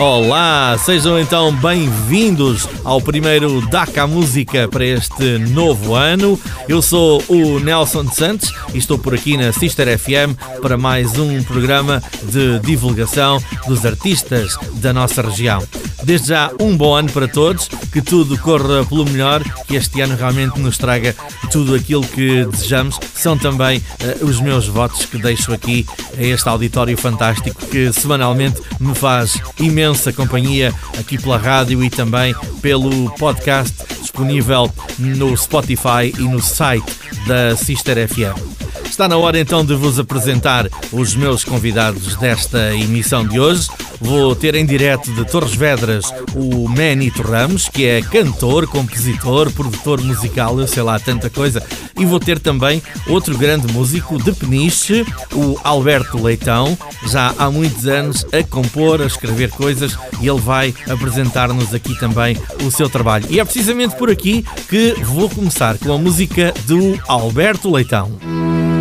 Olá, sejam então bem-vindos ao primeiro DACA Música para este novo ano. Eu sou o Nelson Santos e estou por aqui na Sister FM para mais um programa de divulgação dos artistas da nossa região. Desde já, um bom ano para todos, que tudo corra pelo melhor, que este ano realmente nos traga tudo aquilo que desejamos. São também uh, os meus votos que deixo aqui a este auditório fantástico que semanalmente me faz imensa companhia aqui pela rádio e também pelo podcast disponível no Spotify e no site da Sister FM. Está na hora então de vos apresentar os meus convidados desta emissão de hoje. Vou ter em direto de Torres Vedras o Manito Ramos, que é cantor, compositor, produtor musical, eu sei lá, tanta coisa. E vou ter também outro grande músico de Peniche, o Alberto Leitão, já há muitos anos a compor, a escrever coisas e ele vai apresentar-nos aqui também o seu trabalho. E é precisamente por aqui que vou começar com a música do Alberto Leitão.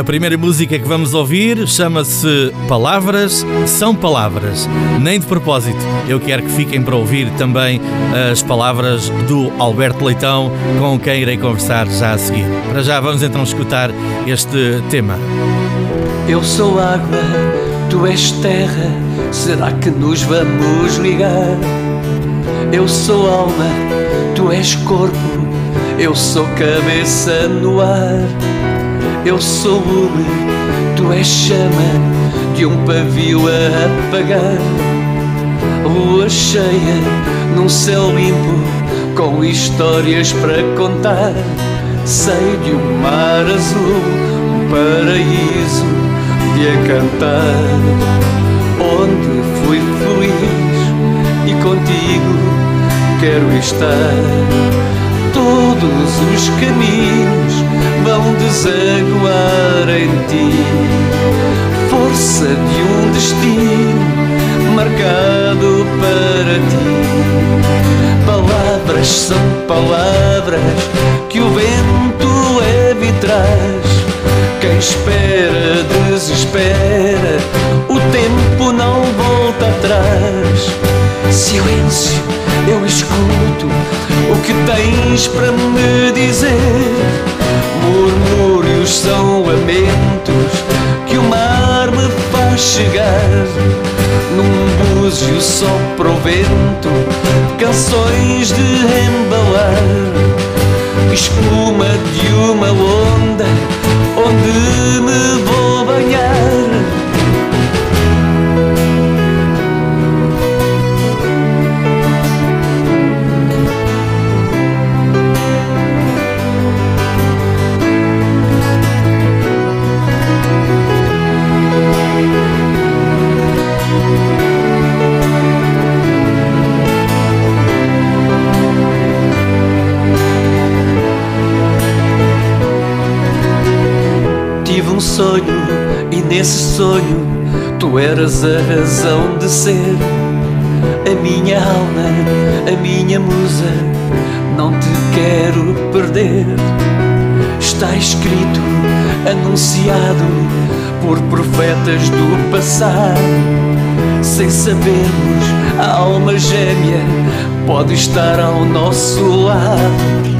A primeira música que vamos ouvir chama-se Palavras são Palavras. Nem de propósito, eu quero que fiquem para ouvir também as palavras do Alberto Leitão, com quem irei conversar já a seguir. Para já vamos então escutar este tema. Eu sou água, tu és terra, será que nos vamos ligar? Eu sou alma, tu és corpo, eu sou cabeça no ar. Eu sou lume, tu és chama de um pavio a apagar. Lua cheia num céu limpo, com histórias para contar. Sei de um mar azul, um paraíso de a cantar. Onde fui feliz e contigo quero estar. Todos os caminhos vão desaguar em ti. Força de um destino marcado para ti. Palavras são palavras que o vento leva e traz. Quem espera desespera, o tempo não volta atrás. Silêncio, eu escuto o que tens para me dizer Murmúrios são lamentos que o mar me faz chegar. Num búzio sopra o vento, canções de embalar. Espuma de uma onda onde me vou sonho e nesse sonho tu eras a razão de ser. A minha alma, a minha musa, não te quero perder. Está escrito, anunciado por profetas do passado. Sem sabermos, a alma gêmea pode estar ao nosso lado.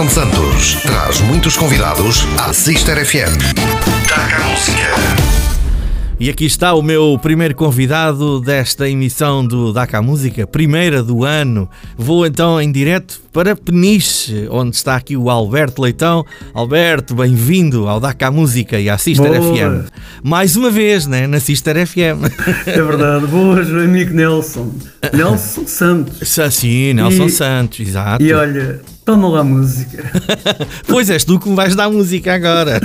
Nelson Santos traz muitos convidados à Sister FM. Taca a música. E aqui está o meu primeiro convidado desta emissão do DACA Música, primeira do ano. Vou então em direto para Peniche, onde está aqui o Alberto Leitão. Alberto, bem-vindo ao DACA Música e à Sister Boa. FM. Mais uma vez, né? Na Sister FM. É verdade. Boas, amigo Nelson. Nelson Santos. Sim, Nelson E- Santos, exato. E olha, toma lá música. Pois és tu que me vais dar música agora.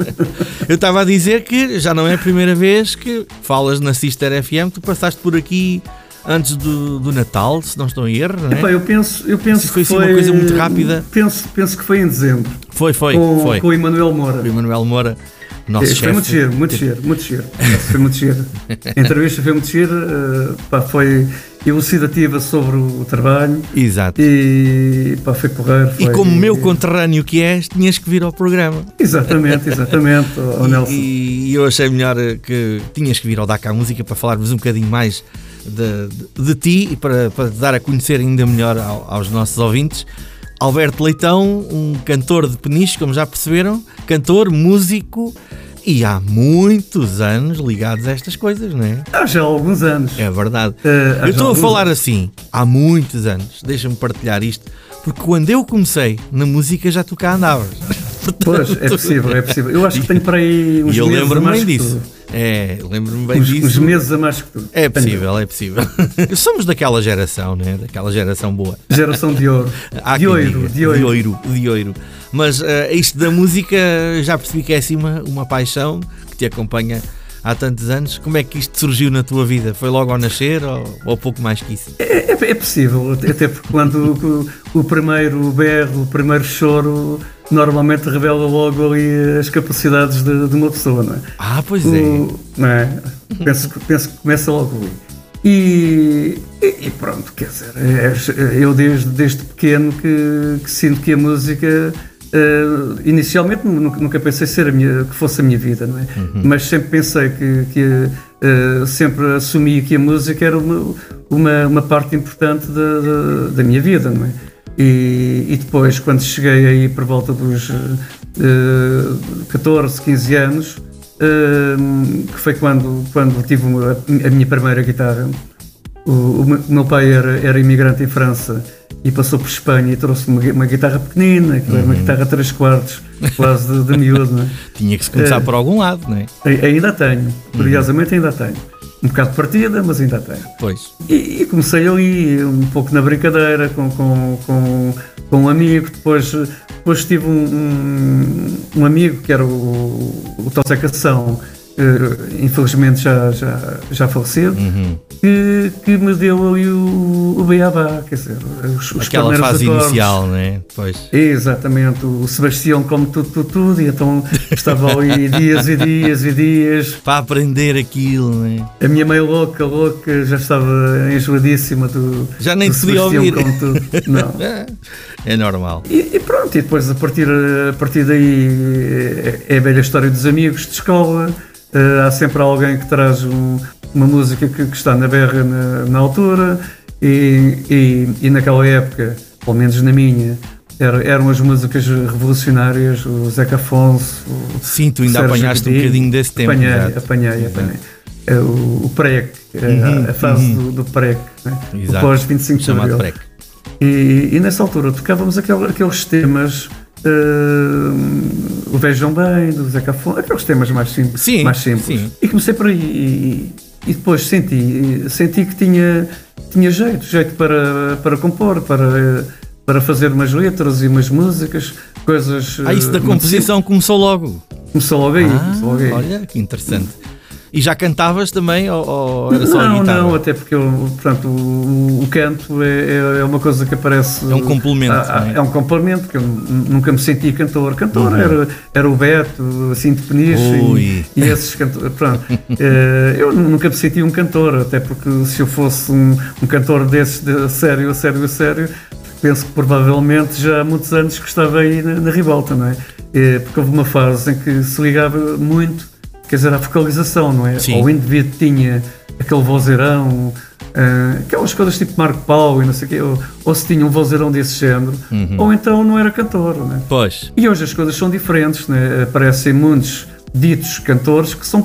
Eu estava a dizer que já não é a primeira vez que falas na Sister FM. Tu passaste por aqui antes do, do Natal, se não estou em erro, não é? Epá, eu penso, eu penso foi que assim foi uma coisa muito rápida. Penso, penso que foi em dezembro. Foi, foi, com, foi. com o Emanuel Moura. O Emanuel Moura, nosso É, chefe. foi muito giro, muito giro, muito giro. Foi muito giro. A entrevista foi muito giro, eh, pá, foi elucidativa sobre o trabalho Exato. e pá, foi correr. E foi- como meu conterrâneo que és, tinhas que vir ao programa. Exatamente, exatamente, E- Nelson. E, eu achei melhor eh, que tinhas que vir ao Dakar Música para falarmos um bocadinho mais de, de- de ti e para, para dar a conhecer ainda melhor ao- aos nossos ouvintes. Alberto Leitão, um cantor de peniche, como já perceberam, cantor, músico e há muitos anos ligados a estas coisas, não é? Há já alguns anos. É verdade. Há eu estou a falar anos. assim há muitos anos. Deixa-me partilhar isto, porque quando eu comecei na música já tu cá andavas. Pois, é possível, é possível. Eu acho que tenho para aí uns E eu lembro-me mais bem disso. tu. É, lembro-me bem Uns, disso. uns meses a mais que tu. É possível, é possível. Somos daquela geração, né? Daquela geração boa. Geração de ouro. Há de ouro, de ouro. De ouro, de ouro. Mas eh, isto da música já percebi que é assim uma, uma paixão que te acompanha há tantos anos. Como é que isto surgiu na tua vida? Foi logo ao nascer ou, ou pouco mais que isso? É, é- é possível, até porque quando o, o primeiro berro, o primeiro choro, normalmente revela logo ali as capacidades de, de uma pessoa, não é? Ah, pois é. O- não é? Penso, que- penso que começa logo ali. E, e- pronto, quer dizer, é- eu desde, desde pequeno que, que sinto que a música. Eh, inicialmente nunca, pensei ser a minha, que fosse a minha vida, não é? Mas sempre pensei que, que eh, sempre assumi que a música era uma, uma, uma parte importante da, da, da minha vida, não é? E, e depois, quando cheguei aí por volta dos eh, 14, 15 anos, Hum, que foi quando, quando tive a minha primeira guitarra. O, o meu- pai era, era imigrante em França e passou por Espanha e trouxe uma, uma guitarra pequenina, que era uma guitarra 3 quartos, quase de, de miúdo. não é? Tinha que se começar É. por algum lado, não é? Ainda tenho, curiosamente ainda tenho. Um bocado de partida, mas ainda tenho. Pois. E, e comecei ali um pouco na brincadeira com, com, com, com um amigo. Depois, depois tive um, um, um amigo que era o, o Zé Cação, infelizmente já, já, já falecido, Uhum. que, que me deu ali o, o Beabá, quer dizer, os, os Aquela fase acordes. inicial, não é? Pois. Exatamente, o Sebastião come tudo, tudo, tudo, e então estava ali dias e dias e dias. Para aprender aquilo, não é? A minha mãe louca, louca, já estava enjoadíssima do. Já nem do podia Sebastião ouvir. Não. É, é normal. E, e pronto, e depois a partir, a partir daí é, é a velha história dos amigos de escola. Eh, há sempre alguém que traz um- uma música que, que está na berra na, na altura, e, e, e naquela época, pelo menos na minha, era- eram as músicas revolucionárias, o Zeca Afonso, o Sim, tu ainda Sérgio apanhaste um bocadinho desse tempo. Apanhei, exato. apanhei, apanhei. É, O, o PREC, é, Uhum, a fase uhum. do, do PREC, né? o Exato. pós 25 de Abril. E, e nessa altura tocávamos aquel- aqueles temas, eh, o Vejam Bem, do Zeca Afonso, aqueles temas mais simples. Sim, mais simples. sim. E comecei por aí. E, e depois senti, senti que tinha, tinha jeito, jeito para, para compor, para, para fazer umas letras e umas músicas, coisas. Ah, isso da eh, composição começou logo. Começou logo aí. Ah, começou logo aí. olha, que interessante. E já cantavas também ou, ou era só a Não, guitarra? não, até porque eu, portanto, o, o canto é, é- é uma coisa que aparece. É um complemento, Ah, não é? É um complemento, que eu nunca me senti cantor. Cantor Uhum. era, era o Beto, assim de Peniche e, e esses cantores. Pronto. Eh, eu nunca me senti um cantor, até porque se eu fosse um, um cantor desses, de, a sério, a sério, a sério, penso que provavelmente já há muitos anos que estava aí na, na ribalta, não é? Eh, porque houve uma fase em que se ligava muito, quer dizer, à vocalização, não é? Sim. Ou o indivíduo tinha aquele vozeirão, ah, aquelas coisas tipo Marco Paulo e não sei o quê, ou, ou se tinha um vozeirão desse género, Uhum. ou então não era cantor, não é? Pois. E hoje as coisas são diferentes, né? aparecem muitos ditos cantores que são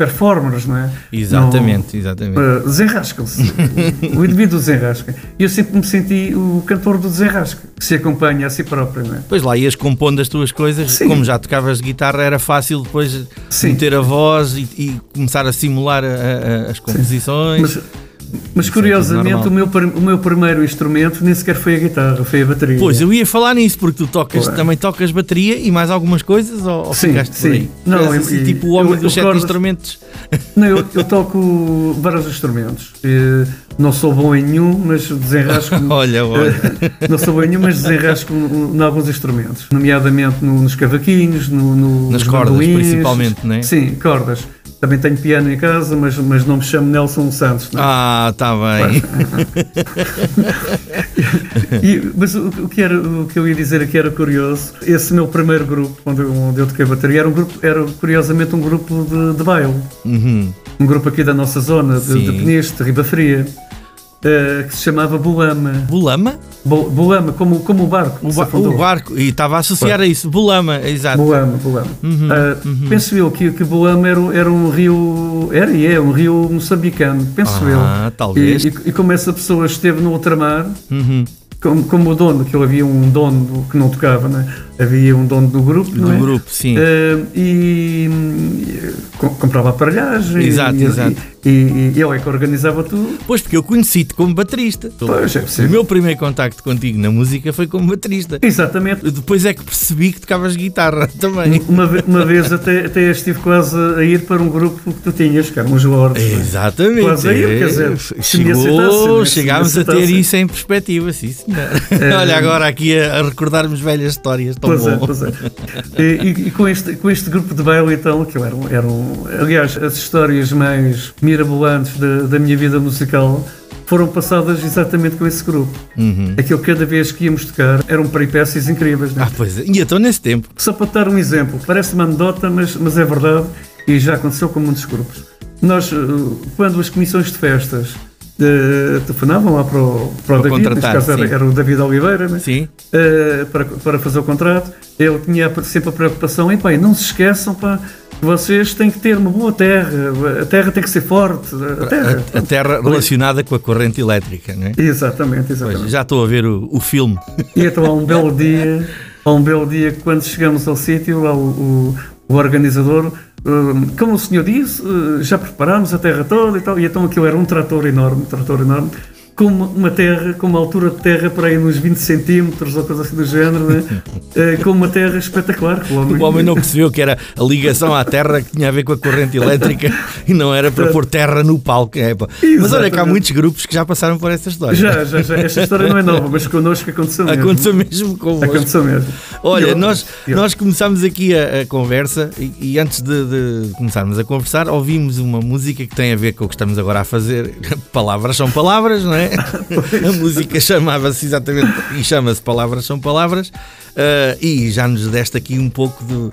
performers, não é? Exatamente, exatamente. Uh, desenrascam-se. o indivíduo desenrasca. E eu sempre me senti o cantor do desenrasca, que se acompanha a si próprio, não é? Pois lá ias compondo as tuas coisas, Sim. como já tocavas guitarra, era fácil depois Sim. meter a voz e, e começar a simular a- a- as composições. Mas, mas Isso é curiosamente normal. o meu, o meu primeiro instrumento nem sequer foi a guitarra, foi a bateria. Pois, eu ia falar nisso, porque tu tocas, Ué. também tocas bateria e mais algumas coisas, ou, ou Sim, ficaste por sim. aí? Não, eu- assim, e- tipo o homem eu- dos eu sete recordo- instrumentos. Não, eu, eu toco vários instrumentos. Eh, Não sou bom em nenhum, mas desenrasco. Olha, olha. Eh, Não sou bom em nenhum, mas desenrasco em alguns instrumentos. Nomeadamente no- nos cavaquinhos, no, no- Nas nos cordas, bandolins. principalmente, não é? Sim, cordas. Também tenho piano em casa, mas, mas não me chamo Nelson Santos. não é? Ah, está bem. E- mas o, o que era, o que eu ia dizer aqui era curioso. Esse meu primeiro grupo, onde eu, onde eu toquei bateria, era, um grupo, era curiosamente um grupo de, de baile. Uhum. um grupo aqui da nossa zona, de, Sim. de Peniche, de Riba Fria, eh, que se chamava Bolama. Bolama? Bo, Bolama, como, como o barco. O, ba- o barco. E estava a associar a isso. Bolama, exato. Bolama, Bolama. Uhum, Ah, Penso eu que, que Bolama era, um- era um rio, era e é um rio moçambicano, penso Ah, eu. talvez. E, e- e como essa pessoa esteve no ultramar, Uhum. como, como o dono, que havia um dono que não tocava, né? havia um dono do grupo, Do não é? grupo, sim. Eh, e, e co- comprava aparelhagem Exato, e, exato. E, e, ele é que organizava tudo. Pois, porque eu conheci-te como baterista. Pois, é o possível. meu primeiro contacto contigo na música foi como baterista. Exatamente. Depois é que percebi que tocavas guitarra também. Uma, uma vez até, até estive quase a ir para um grupo que tu tinhas, que eram os Lords. é? Exatamente. Quase a ir, quer dizer, me Chegou, chegámos a ter isso em perspectiva, sim senhor. Olha, agora aqui a, a recordarmos velhas histórias, tão Pois é, bom. pois é. E, e- com, este, com este grupo de baile, então, que eram, eram, aliás, as histórias mais mirabolantes da, da minha vida musical foram passadas exatamente com esse grupo. Uhum. Aquilo cada vez que íamos tocar eram peripécias incríveis. Né? Ah, pois é. E então nesse tempo, Só para te dar um exemplo, parece uma anedota, mas, mas é verdade e já aconteceu com muitos grupos. Nós, eh, quando as comissões de festas eh, telefonavam lá para o, para o David, neste caso era, sim. era o David Oliveira, né? sim, Eh, para, para fazer o contrato, ele tinha sempre a preocupação, e pá, não se esqueçam, pá, vocês têm que ter uma boa terra, a terra tem que ser forte, a terra. a, a terra relacionada com a corrente elétrica, não é? Exatamente, Pois, exatamente. já estou a ver o, o filme. E então há um belo dia, há um belo dia quando chegamos ao sítio, lá o, o, o organizador, hum, como o senhor disse, eh, já preparámos a terra toda e tal, e então aquilo era um trator enorme, trator enorme, com uma, terra, com uma altura de terra para aí uns 20 centímetros ou coisa assim do género, né? Eh, com uma terra espetacular. que O homem não percebeu que era a ligação à terra que tinha a ver com a corrente elétrica e não era para pôr terra no palco. É. Mas olha que há muitos grupos que já passaram por essa história. Já, já, já. Esta história não é nova, mas connosco aconteceu mesmo. Aconteceu mesmo com Aconteceu mesmo. Olha, nós, nós começámos aqui a, a conversa e, e antes de, de começarmos a conversar, ouvimos uma música que tem a ver com o que estamos agora a fazer. Palavras são palavras, não é? A música chamava-se exatamente e chama-se Palavras são Palavras. ah, e já nos deste aqui um pouco do,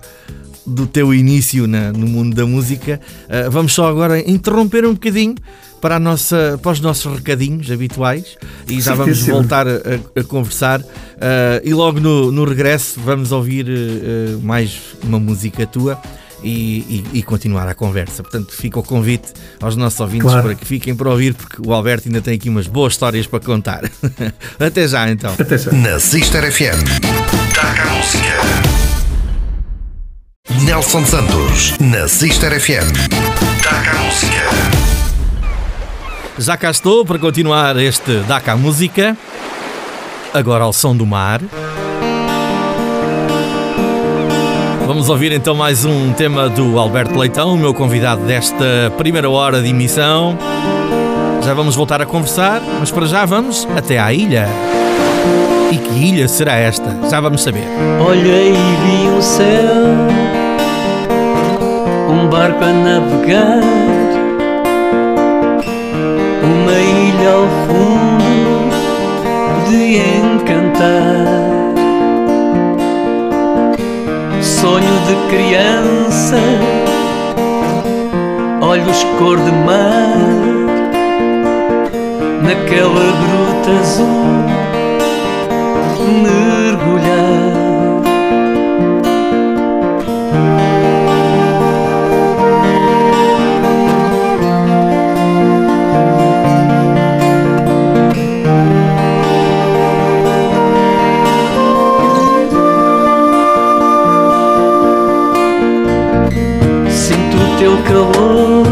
do teu início na- no mundo da música. Ah, vamos só agora interromper um bocadinho para, a nossa, para os nossos recadinhos habituais e já vamos voltar a, a- conversar. Ah, e logo no, no regresso vamos ouvir ah, mais uma música tua. E, e- e continuar a conversa. Portanto, fica o convite aos nossos ouvintes Claro. para que fiquem para ouvir, porque o Alberto ainda tem aqui umas boas histórias para contar. Até já, então. Até já. Na Sister FM. Taca a música. Nelson Santos. Na Sister FM. Taca a música. Já cá estou para continuar este Daca Música. Agora ao som do mar. Vamos ouvir então mais um tema do Alberto Leitão, o meu convidado desta primeira hora de emissão. Já vamos voltar a conversar, mas para já vamos até à ilha. E que ilha será esta? Já vamos saber. Olhei e vi um céu, um barco a navegar, uma ilha ao fundo de encantar. Sonho de criança, olhos cor de mar, naquela gruta azul mergulhar. Calor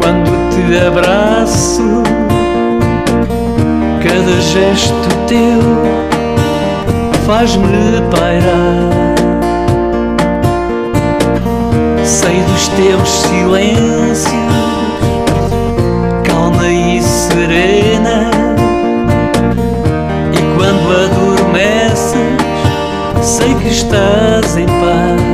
quando te abraço cada gesto teu faz-me pairar. Sei dos teus silêncios, calma e serena. E quando adormeces, sei que estás em paz.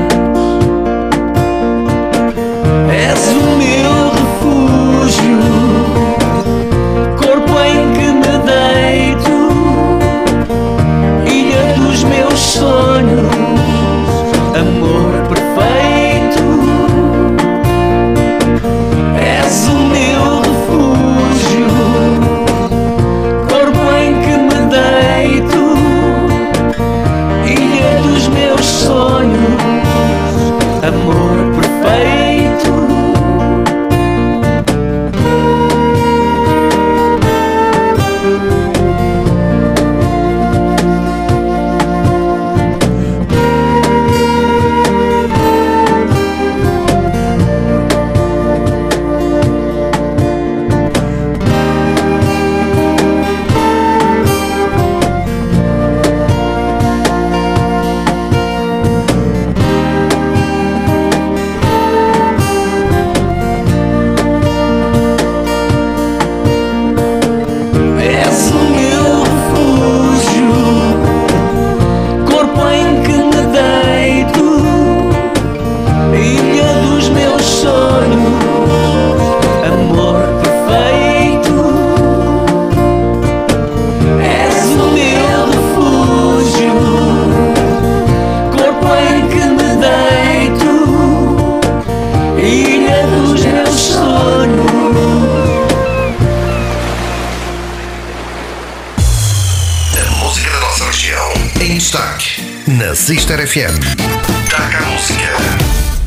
FM. Taca a música.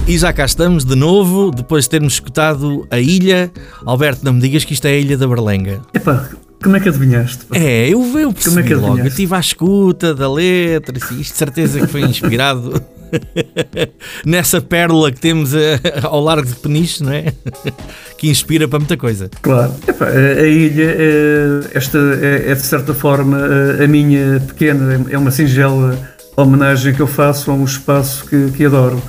E já cá estamos de novo, depois de termos escutado a ilha. Alberto, não me digas que isto é a Ilha da Berlenga. Epá, como é que adivinhaste? pá? É, eu, eu percebi Como é que logo. Eu estive à escuta da letra, assim, isto de certeza que foi inspirado nessa pérola que temos eh, ao largo de Peniche, não é? que inspira para muita coisa. Claro. Epá, a, a ilha, é, esta é, é, de certa forma a, a minha pequena, é uma singela homenagem que eu faço a um espaço que, que adoro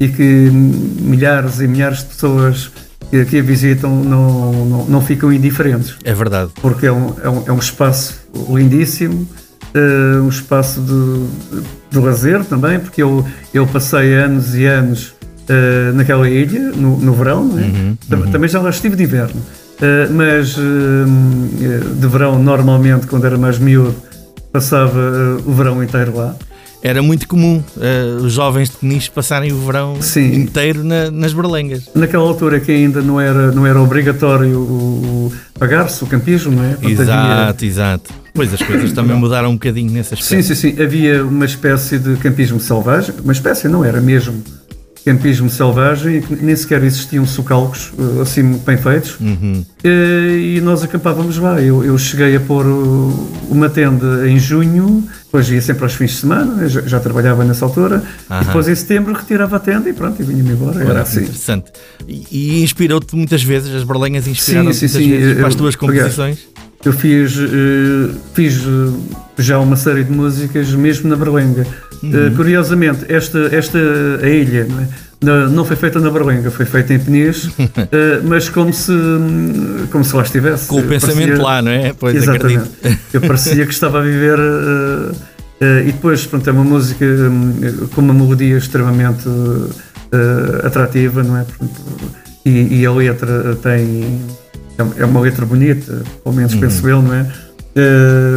e que milhares e milhares de pessoas que, que a visitam não, não, não ficam indiferentes. É verdade. porque é um, é um, é um espaço lindíssimo, eh, um espaço de, de lazer também, porque eu, eu passei anos e anos eh, naquela ilha, no, no verão, não é? Tam- também já lá estive de inverno, Eh, mas de verão, normalmente, quando era mais miúdo, passava o verão inteiro lá. Era muito comum eh, os jovens de Peniche passarem o verão Sim. inteiro na- nas berlengas. Naquela altura que ainda não era, não era obrigatório o, o pagar-se o campismo, não é? Portanto, havia- Exato, exato. Pois as coisas também mudaram um bocadinho nesse Sim, aspecto. sim, sim. Havia uma espécie de campismo selvagem. Uma espécie, não era mesmo campismo selvagem, e que nem sequer existiam socalcos eh, assim bem feitos. Uhum. Eh, E nós acampávamos lá. Eu, eu cheguei a pôr uma tenda em junho, depois ia sempre aos fins de semana, eu já, já trabalhava nessa altura, e depois em setembro retirava a tenda e pronto, e vinha-me embora. Era assim. Interessante. E, e inspirou-te muitas vezes, as berlengas inspiraram-te muitas sim, vezes para as eu- tuas aliás, composições? Eu fiz, eh, fiz já uma série de músicas mesmo na Berlenga. Uh, curiosamente, esta, esta a ilha não, é? não, não foi feita na Berlenga, foi feita em Peniche, uh, mas como se, como se lá estivesse. Com o pensamento parecia, lá, não é? Pois exatamente. acredito. Eu parecia que estava a viver. Uh, e depois, pronto, é uma música um, com uma melodia extremamente atrativa, não é? E, e, a letra tem. É uma letra bonita, pelo menos uhum. penso eu, não é?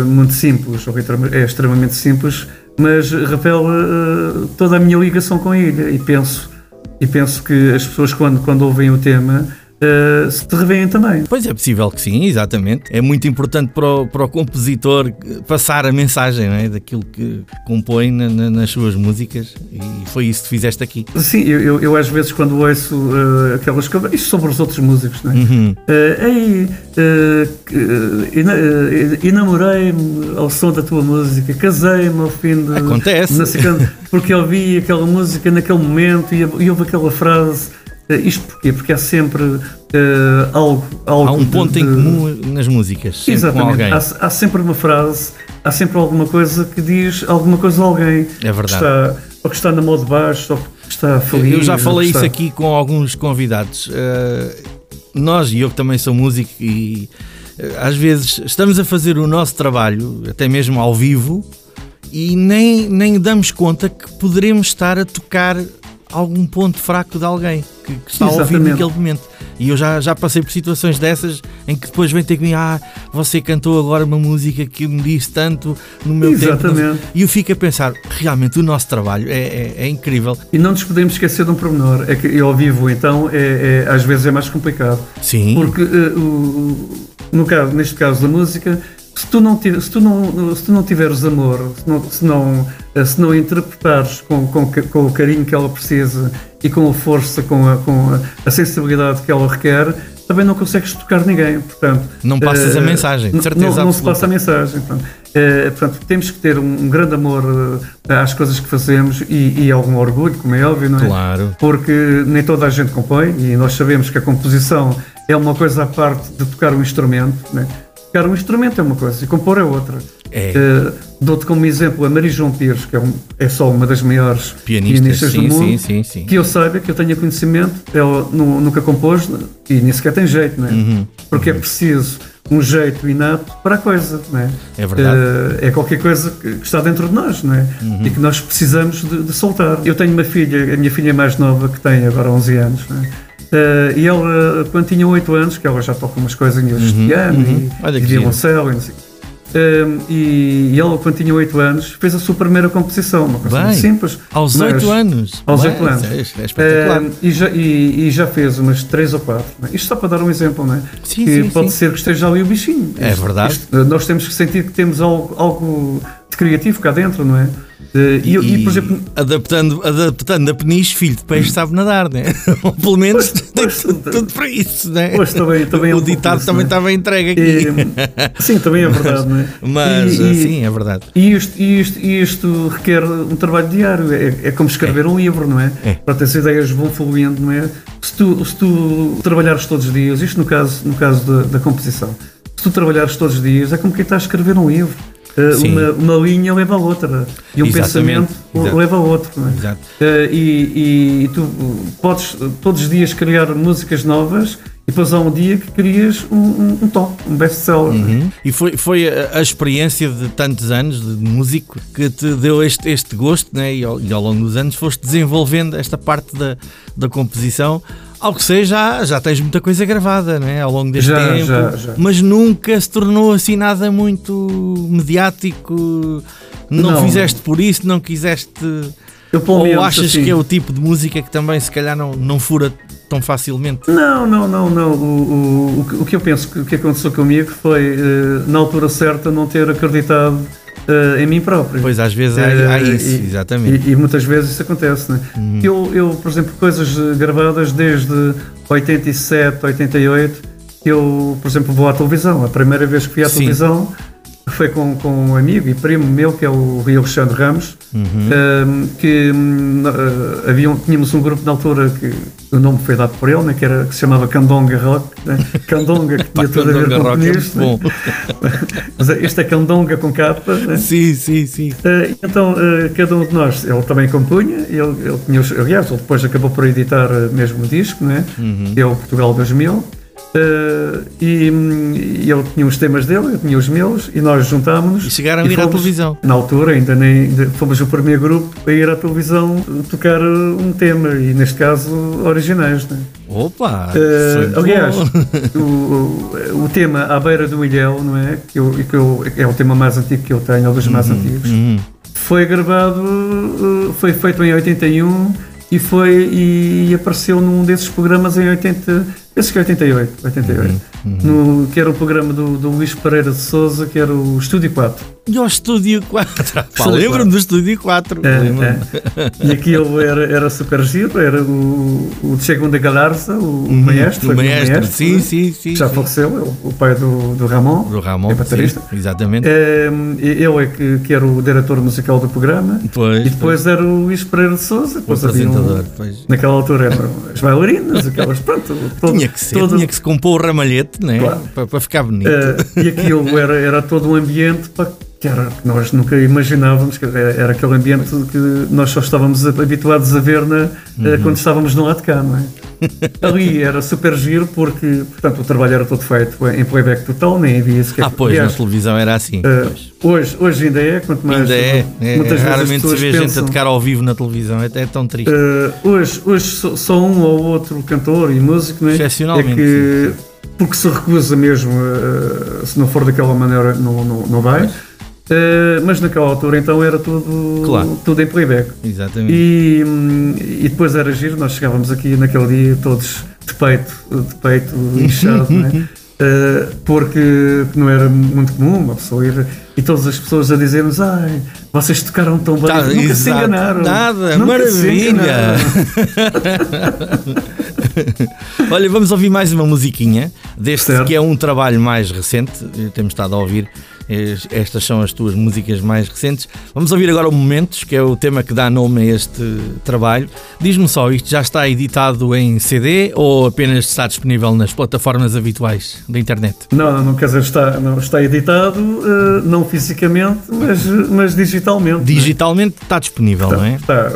muito simples, a letra é extremamente simples, mas revela toda a minha ligação com a ilha. E penso e penso que as pessoas quando, quando ouvem o tema uh, se te revêem também. Pois é possível que sim, exatamente. É muito importante para o, para o compositor passar a mensagem é? daquilo que compõe na, na, nas suas músicas e foi isso que fizeste aqui. Sim, eu, eu, eu às vezes quando ouço uh, aquelas coisas, isto sobre os outros músicos, não é? Uhum. Uh, Ei, enamorei-me ao som da tua música, casei-me ao fim de. Acontece. porque ouvi aquela música naquele momento e, e houve aquela frase isto porquê? Porque há sempre uh, algo, algo. Há um ponto de, em comum nas músicas. Exatamente. Há, há, sempre uma frase, há sempre alguma coisa que diz alguma coisa a alguém. É verdade. Que está, ou que está na mão de baixo, ou que está feliz. Eu já falei isso aqui com alguns convidados. Uh, nós, e eu que também sou músico, e às vezes estamos a fazer o nosso trabalho, até mesmo ao vivo, e nem, nem damos conta que poderemos estar a tocar algum ponto fraco de alguém que, que está Exatamente. a ouvir naquele momento. E eu já, já passei por situações dessas em que depois vem ter comigo, ah, você cantou agora uma música que me disse tanto no meu Exatamente. tempo. E eu fico a pensar, realmente o nosso trabalho é, é, é incrível. E não nos podemos esquecer de um pormenor, é que eu ao vivo então é, é às vezes é mais complicado. Sim. Porque uh, no caso, neste caso da música, se tu não, se tu não, se tu não tiveres amor, se não, se não, eh, se não interpretares com, com, com o carinho que ela precisa e com a força, com a, com a sensibilidade que ela requer, também não consegues tocar ninguém. Portanto, não passas uh, a mensagem, de certeza. Não, não se passa a mensagem. Portanto, uh, portanto, temos que ter um, um grande amor uh, às coisas que fazemos e, e, algum orgulho, como é óbvio, não é? Claro. Porque nem toda a gente compõe e nós sabemos que a composição é uma coisa à parte de tocar um instrumento, não é? Tocar um instrumento é uma coisa e compor é outra. É. Uh, Dou-te como exemplo a Maria João Pires, que é, um, é só uma das maiores pianistas, pianistas sim, do mundo, sim, sim, que eu saiba, que eu tenha conhecimento, ela nunca compôs e nem sequer tem jeito, não é? Uhum, Porque é uhum. é preciso um jeito inato para a coisa, não é? É verdade. Uh, é qualquer coisa que, está dentro de nós, não é? Uhum. E que nós precisamos de, de, soltar. Eu tenho uma filha, a minha filha mais nova, que tem agora 11 anos, não é? Uh, e ela, quando tinha 8 anos, que ela já toca umas coisinhas uhum, de piano uhum. e, e violoncelo e não sei um, e, e ela, quando tinha 8 anos, fez a sua primeira composição, uma coisa Bem, simples. Aos 8 anos? Aos Bem, 8 anos. É, é espetacular. Um, e, já, e, e, já fez umas 3 ou 4. É? Isto só para dar um exemplo, não é? Sim, que sim, pode sim. ser que esteja ali o bichinho. É verdade. Isto, nós temos que sentir que temos algo, algo de criativo cá dentro, não é? Uh, e, e, por exemplo, adaptando, adaptando a peniche, filho de peixe sabe nadar, né? Ou pelo menos pois, tem pois, tudo, tudo, para isso, né? Pois, também, também o é um ditado também é? estava entregue aqui. E, sim, também é verdade, mas, é? Mas, e, sim, é verdade. E isto, isto, isto requer um trabalho diário, é, é como escrever é. um livro, não é? é. Para ter as ideias vão fluindo, não é? Se tu, se tu trabalhares todos os dias, isto no caso, no caso da, da composição, se tu trabalhares todos os dias, é como quem está a escrever um livro uma, uma, linha leva a outra e um Exatamente. pensamento Exato. leva a outro. É? Uh, e, e, tu podes todos os dias criar músicas novas e depois há um dia que crias um, um, um top, um best-seller. Uhum. E foi, foi a, a, experiência de tantos anos de músico que te deu este, este gosto né? e, ao, e ao longo dos anos foste desenvolvendo esta parte da, da composição ao que seja, já, já tens muita coisa gravada né, ao longo deste já, tempo, já, já. mas nunca se tornou assim nada muito mediático. Não, não. fizeste por isso, não quiseste. Eu, ou achas assim, que é o tipo de música que também se calhar não, não fura tão facilmente? Não, não, não, não. O, o, o que eu penso que, que aconteceu comigo foi, eh, na altura certa, não ter acreditado uh, em mim próprio. Pois às vezes há, há eh, isso, e, exatamente. E, e, muitas vezes isso acontece, né? Hum. Eu, eu, por exemplo, coisas gravadas desde 87, 88, eu, por exemplo, vou à televisão. A primeira vez que fui à Sim. televisão foi com, com um amigo e primo meu, que é o Rui Alexandre Ramos, um, que um, uh, tínhamos um grupo na altura que o nome foi dado por ele, né, que, era, que se chamava Candonga Rock. Né? Candonga, que tinha tudo a ver com Rock é comunista. muito bom. Mas este é Candonga com capa. Né? Sim, sim, sim. Uh, então, uh, cada um de nós, ele também compunha, ele, ele tinha os, aliás, ele depois acabou por editar mesmo o disco, né? Uhum. que é o Portugal 2000, uh, e, e ele tinha os temas dele, eu tinha os meus, e nós juntámos-nos. E chegaram a e ir à fomos- televisão. Na altura, ainda nem ainda fomos o primeiro grupo a ir à televisão tocar uh, um tema, e neste caso, originais. Né? Opa! Uh, aliás, o, o, o tema À Beira do Ilhéu, não é? Que, eu, que eu, é o tema mais antigo que eu tenho, é um dos mais antigos. Uhum. Foi gravado, foi feito em 81 e foi e apareceu num desses programas em 80, penso que é 88, 88 no, que era o programa do, do Luís Pereira de Souza, que era o Estúdio 4. E ao Estúdio 4. Pá, Estúdio lembro-me 4. do Estúdio 4. É, é. E aquilo era, era super giro, era o, o Segundo Galarza, o, o maestro, Uhum. O um maestro, sim, né? sim, sim. já sim. faleceu, é o, o pai do, do Ramon, Do Ramon, é baterista. sim, exatamente. É, ele é que, que era o diretor musical do programa Pois, e depois era o Luís Pereira de Souza. o Depois havia um- apresentador. Pois. Naquela altura eram as bailarinas, aquelas, pronto, Tinha que ser, todo- tinha que se compor o ramalhete, né? Claro. Para, para ficar bonito. eh, e aquilo era, era todo um ambiente pá, que, era, que nós nunca imaginávamos, que era, aquele ambiente que nós só estávamos habituados a ver na, eh, Uhum. quando estávamos no lado de cá, não é? Ali era super giro porque, portanto, o trabalho era todo feito em playback total, nem havia sequer. ah, pois, aliás, na televisão era assim. pois. hoje, hoje ainda é, quanto mais. Ainda é, é, muitas vezes as raramente se vê gente a pensam- tocar ao vivo na televisão, é até tão triste. Uh, hoje, hoje só, só um ou outro cantor e músico né, Excepcionalmente, é que porque se recusa mesmo uh, se não for daquela maneira não, não, não vai Uh, mas naquela altura então era tudo, Claro. tudo em playback Exatamente. e, hum, e depois era giro, nós chegávamos aqui naquele dia todos de peito, de peito inchado, não é? Uh, porque não era muito comum uma pessoa ir e todas as pessoas a dizer-nos ai, vocês tocaram tão bem, Tá, nunca se exato. enganaram. Nada, nunca se maravilha. enganaram." Olha, vamos ouvir mais uma musiquinha deste Certo. que é um trabalho mais recente. eh, Temos estado a ouvir. Eh, Estas são as tuas músicas mais recentes. Vamos ouvir agora o Momentos, que é o tema que dá nome a este trabalho. Diz-me só, isto já está editado em CD ou apenas está disponível nas plataformas habituais da internet? Não, não, quer dizer, está, não, está editado, uh, não fisicamente, mas, mas digitalmente. Digitalmente está disponível, não é? Está,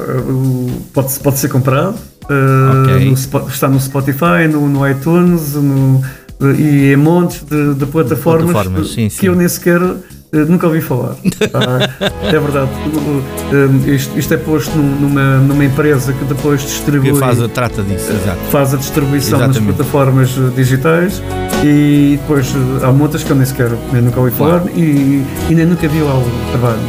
pode, pode ser comprado, uh, Ok. no está no Spotify, no, no iTunes no, e em montes de, de plataformas, Plataformas, sim, que sim. eu nem sequer uh, nunca ouvi falar. tá? é verdade. Um, isto, isto é posto num- numa, numa empresa que depois distribui Que faz a trata disso, exato. faz a distribuição nas Exatamente. plataformas eh, digitais e depois eh, há muitas que eu nem sequer nem nunca ouvi falar e, e nem nunca vi lá o trabalho.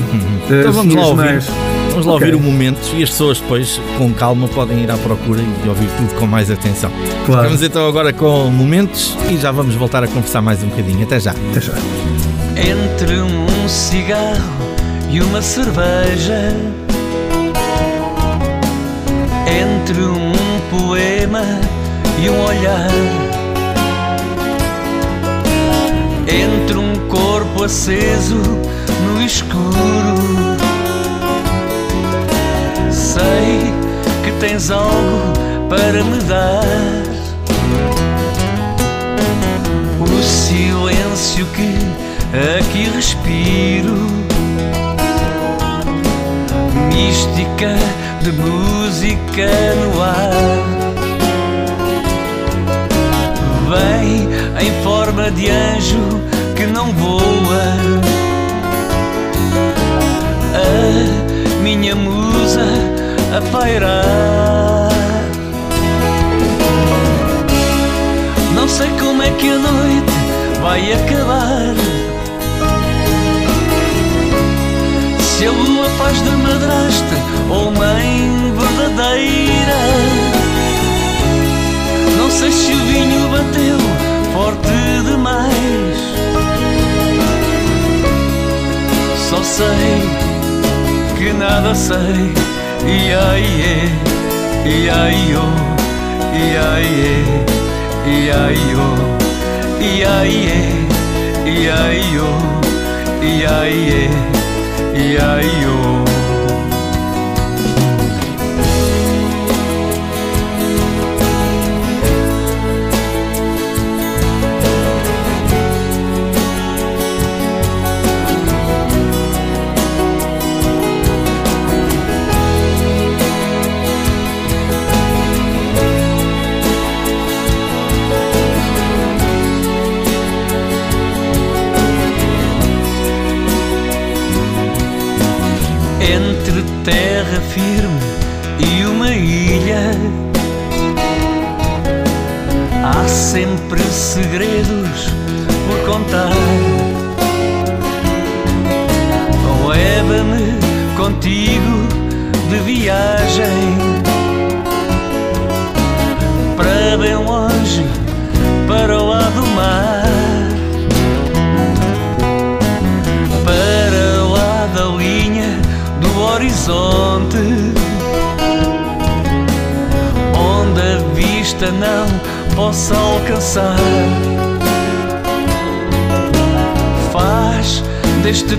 Eh, Então vamos lá ouvir. mais- Vamos lá Ok. ouvir o Momentos e as pessoas depois, com calma, podem ir à procura e ouvir tudo com mais atenção. Claro. Vamos então agora com Momentos e já vamos voltar a conversar mais um bocadinho. Até já. Até já. Entre um cigarro e uma cerveja Entre um poema e um olhar Entre um corpo aceso no escuro Sei que tens algo para me dar o silêncio que aqui respiro, mística de música no ar. Vem em forma de anjo que não voa. A minha musa a pairar. Não sei como é que a noite vai acabar. Se a lua faz de madrasta ou mãe verdadeira. Não sei se o vinho bateu forte demais. Só sei que nada sei. Iaie, iaio, iaie, iaio, iaie, iaio, iaie, yo.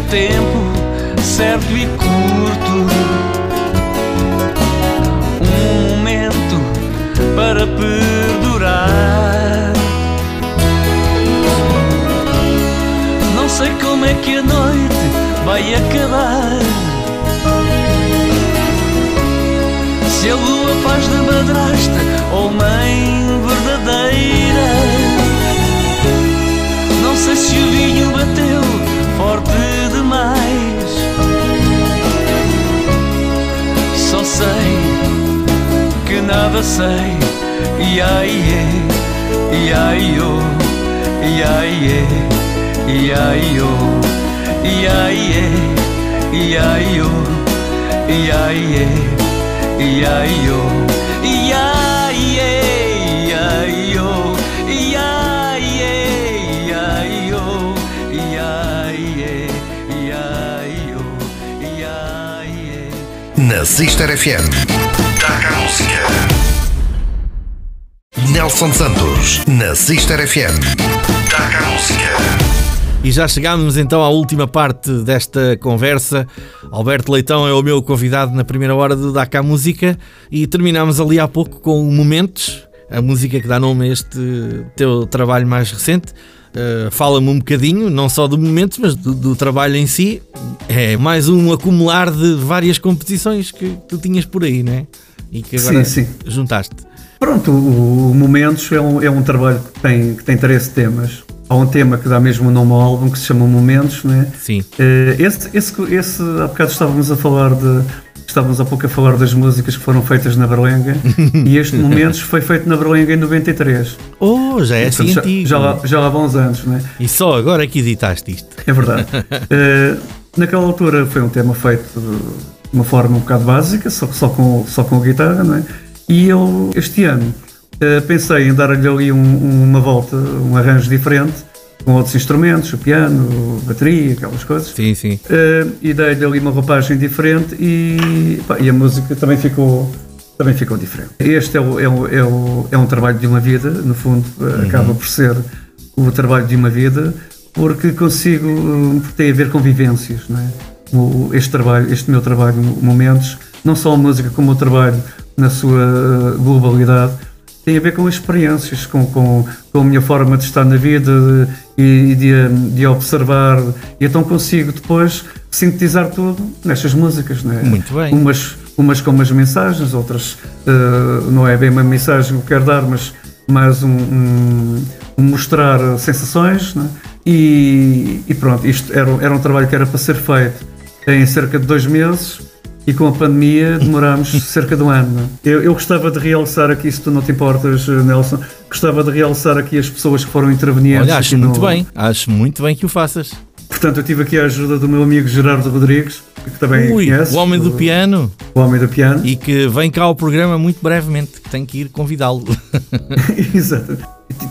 Tempo certo e curto nada sei Ia, ia, ia, ia, ia, ia, ia, ia, ia, ia, ia ia ia Na Sister FM Nelson Santos na Sister FM Toca a música e já chegámos então à última parte desta conversa. Alberto Leitão é o meu convidado na primeira hora do Dakar Música e terminámos ali há pouco com Momentos, a música que dá nome a este teu trabalho mais recente. Uh, Fala-me um bocadinho, não só do momento, mas do, do, trabalho em si. É mais um acumular de várias composições que tu tinhas por aí, não é? E que agora sim, sim. juntaste. Pronto, o, o Momentos é um, é um trabalho que tem, que tem 13 temas há um tema que dá mesmo o nome ao álbum que se chama Momentos, né? Sim. Uh, esse, esse, esse, há bocado estávamos a falar de. Estávamos há pouco a falar das músicas que foram feitas na Berlenga e este Momentos foi feito na Berlenga em 93. Oh, já é assim antigo. Já, lá, já lá há bons anos, né? E só agora é que editaste isto. É verdade. uh, naquela altura foi um tema feito de uma forma um bocado básica, só, só, com, só com a guitarra, né? E eu, este ano, Uh, pensei em dar-lhe ali um, uma volta, um arranjo diferente, com outros instrumentos, o piano, a bateria, aquelas coisas. Sim, sim. Uh, e dei-lhe ali uma roupagem diferente e, pá, e a música também ficou, também ficou diferente. Este é, o, é, o, é, o, é um trabalho de uma vida, no fundo, uhum. acaba por ser o trabalho de uma vida, porque consigo, porque tem a ver com vivências, não é? Este trabalho, este meu trabalho, momentos, não só a música como o trabalho na sua globalidade, tem a ver com experiências, com, com, com a minha forma de estar na vida e de, de, observar. E então consigo depois sintetizar tudo nestas músicas. Não é? Muito bem. Umas, umas com umas mensagens, outras uh, não é bem uma mensagem que eu quero dar, mas mais um, um, um mostrar sensações. É? E, e, pronto, isto era, era um trabalho que era para ser feito em cerca de dois meses e com a pandemia demorámos cerca de um ano. Eu, eu, gostava de realçar aqui, se tu não te importas, Nelson, gostava de realçar aqui as pessoas que foram intervenientes. Olha, acho muito no... bem, acho muito bem que o faças. Portanto, eu tive aqui a ajuda do meu amigo Gerardo Rodrigues, que também Ui, conhece. O homem do piano. O homem do piano. E que vem cá ao programa muito brevemente, que tenho que ir convidá-lo. Exato.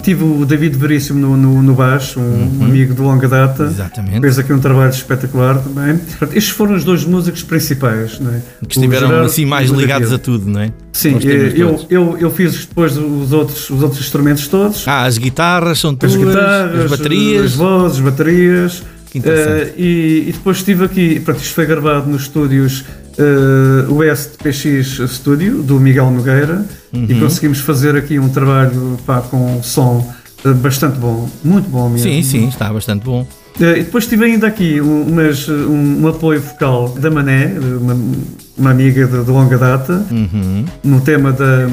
Tive o David Veríssimo no, no, no baixo, um uhum. amigo de longa data. Exatamente. Fez aqui um trabalho espetacular também. Portanto, estes foram os dois músicos principais, não é? Que estiveram Gerardo, assim mais ligados a tudo, não é? Sim, eu, eu, eu fiz depois os outros, os outros instrumentos todos. Ah, as guitarras são tuas, as, guitarras, as baterias. As vozes, as baterias. que interessante. Uh, e, e, depois estive aqui, pronto, isto foi gravado nos estúdios uh, West PX Studio, do Miguel Nogueira, uhum. e conseguimos fazer aqui um trabalho pá, com som bastante bom, muito bom mesmo. Sim, sim, está bastante bom. Uh, e depois tive ainda aqui um, umas, um, um, apoio vocal da Mané, uma, uma amiga de, de, longa data, uhum. no tema da.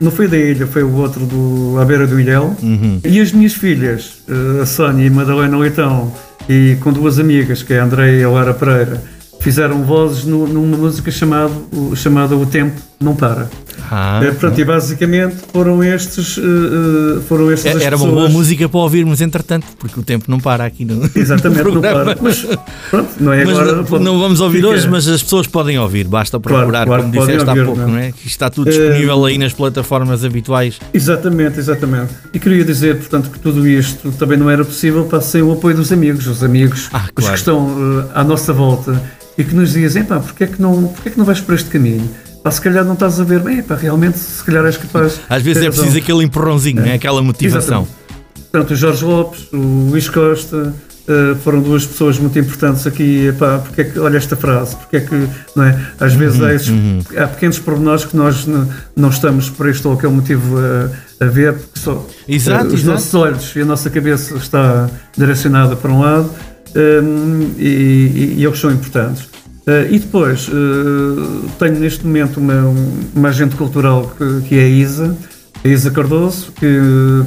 Não foi da ilha, foi o outro do À Beira do Ilhéu. Uhum. E as minhas filhas, a Sónia e a Madalena Leitão, e com duas amigas, que é a Andréia e a Lara Pereira, fizeram vozes no, numa música chamado, chamada O Tempo Não Para. Ah, é, pronto, e basicamente foram estes. Uh, foram estes Era uma boa música para ouvirmos, entretanto, porque o tempo não para aqui no. Exatamente, no não para. Mas pronto, não é mas agora. Não, não vamos ouvir fica. hoje, mas as pessoas podem ouvir, basta procurar, claro, claro, como disseste ouvir, há pouco, não, não é? Que está tudo disponível uh, aí nas plataformas habituais. Exatamente, exatamente. E queria dizer, portanto, que tudo isto também não era possível sem o apoio dos amigos, os amigos, ah, claro. os que estão à nossa volta e que nos dizem, pá, porquê é que não, porquê é que não vais por este caminho? Pá, se calhar não estás a ver, bem, pá, realmente, se calhar és capaz. Às vezes é preciso aquele empurrãozinho, é. Né? aquela motivação. Exatamente. Portanto, o Jorge Lopes, o Luís Costa, Uh, foram duas pessoas muito importantes aqui. Epá, porque é que, olha esta frase, porque é que, não é? Às vezes uhum, há, esses, uhum. há, pequenos pormenores que nós não, estamos por este ou aquele motivo a, a ver, porque só exato, uh, os exato. nossos olhos e a nossa cabeça está direcionada para um lado um, e, e eles são importantes. Uh, e depois uh, tenho neste momento uma, uma agente cultural que, que é a Isa, a Isa Cardoso, que,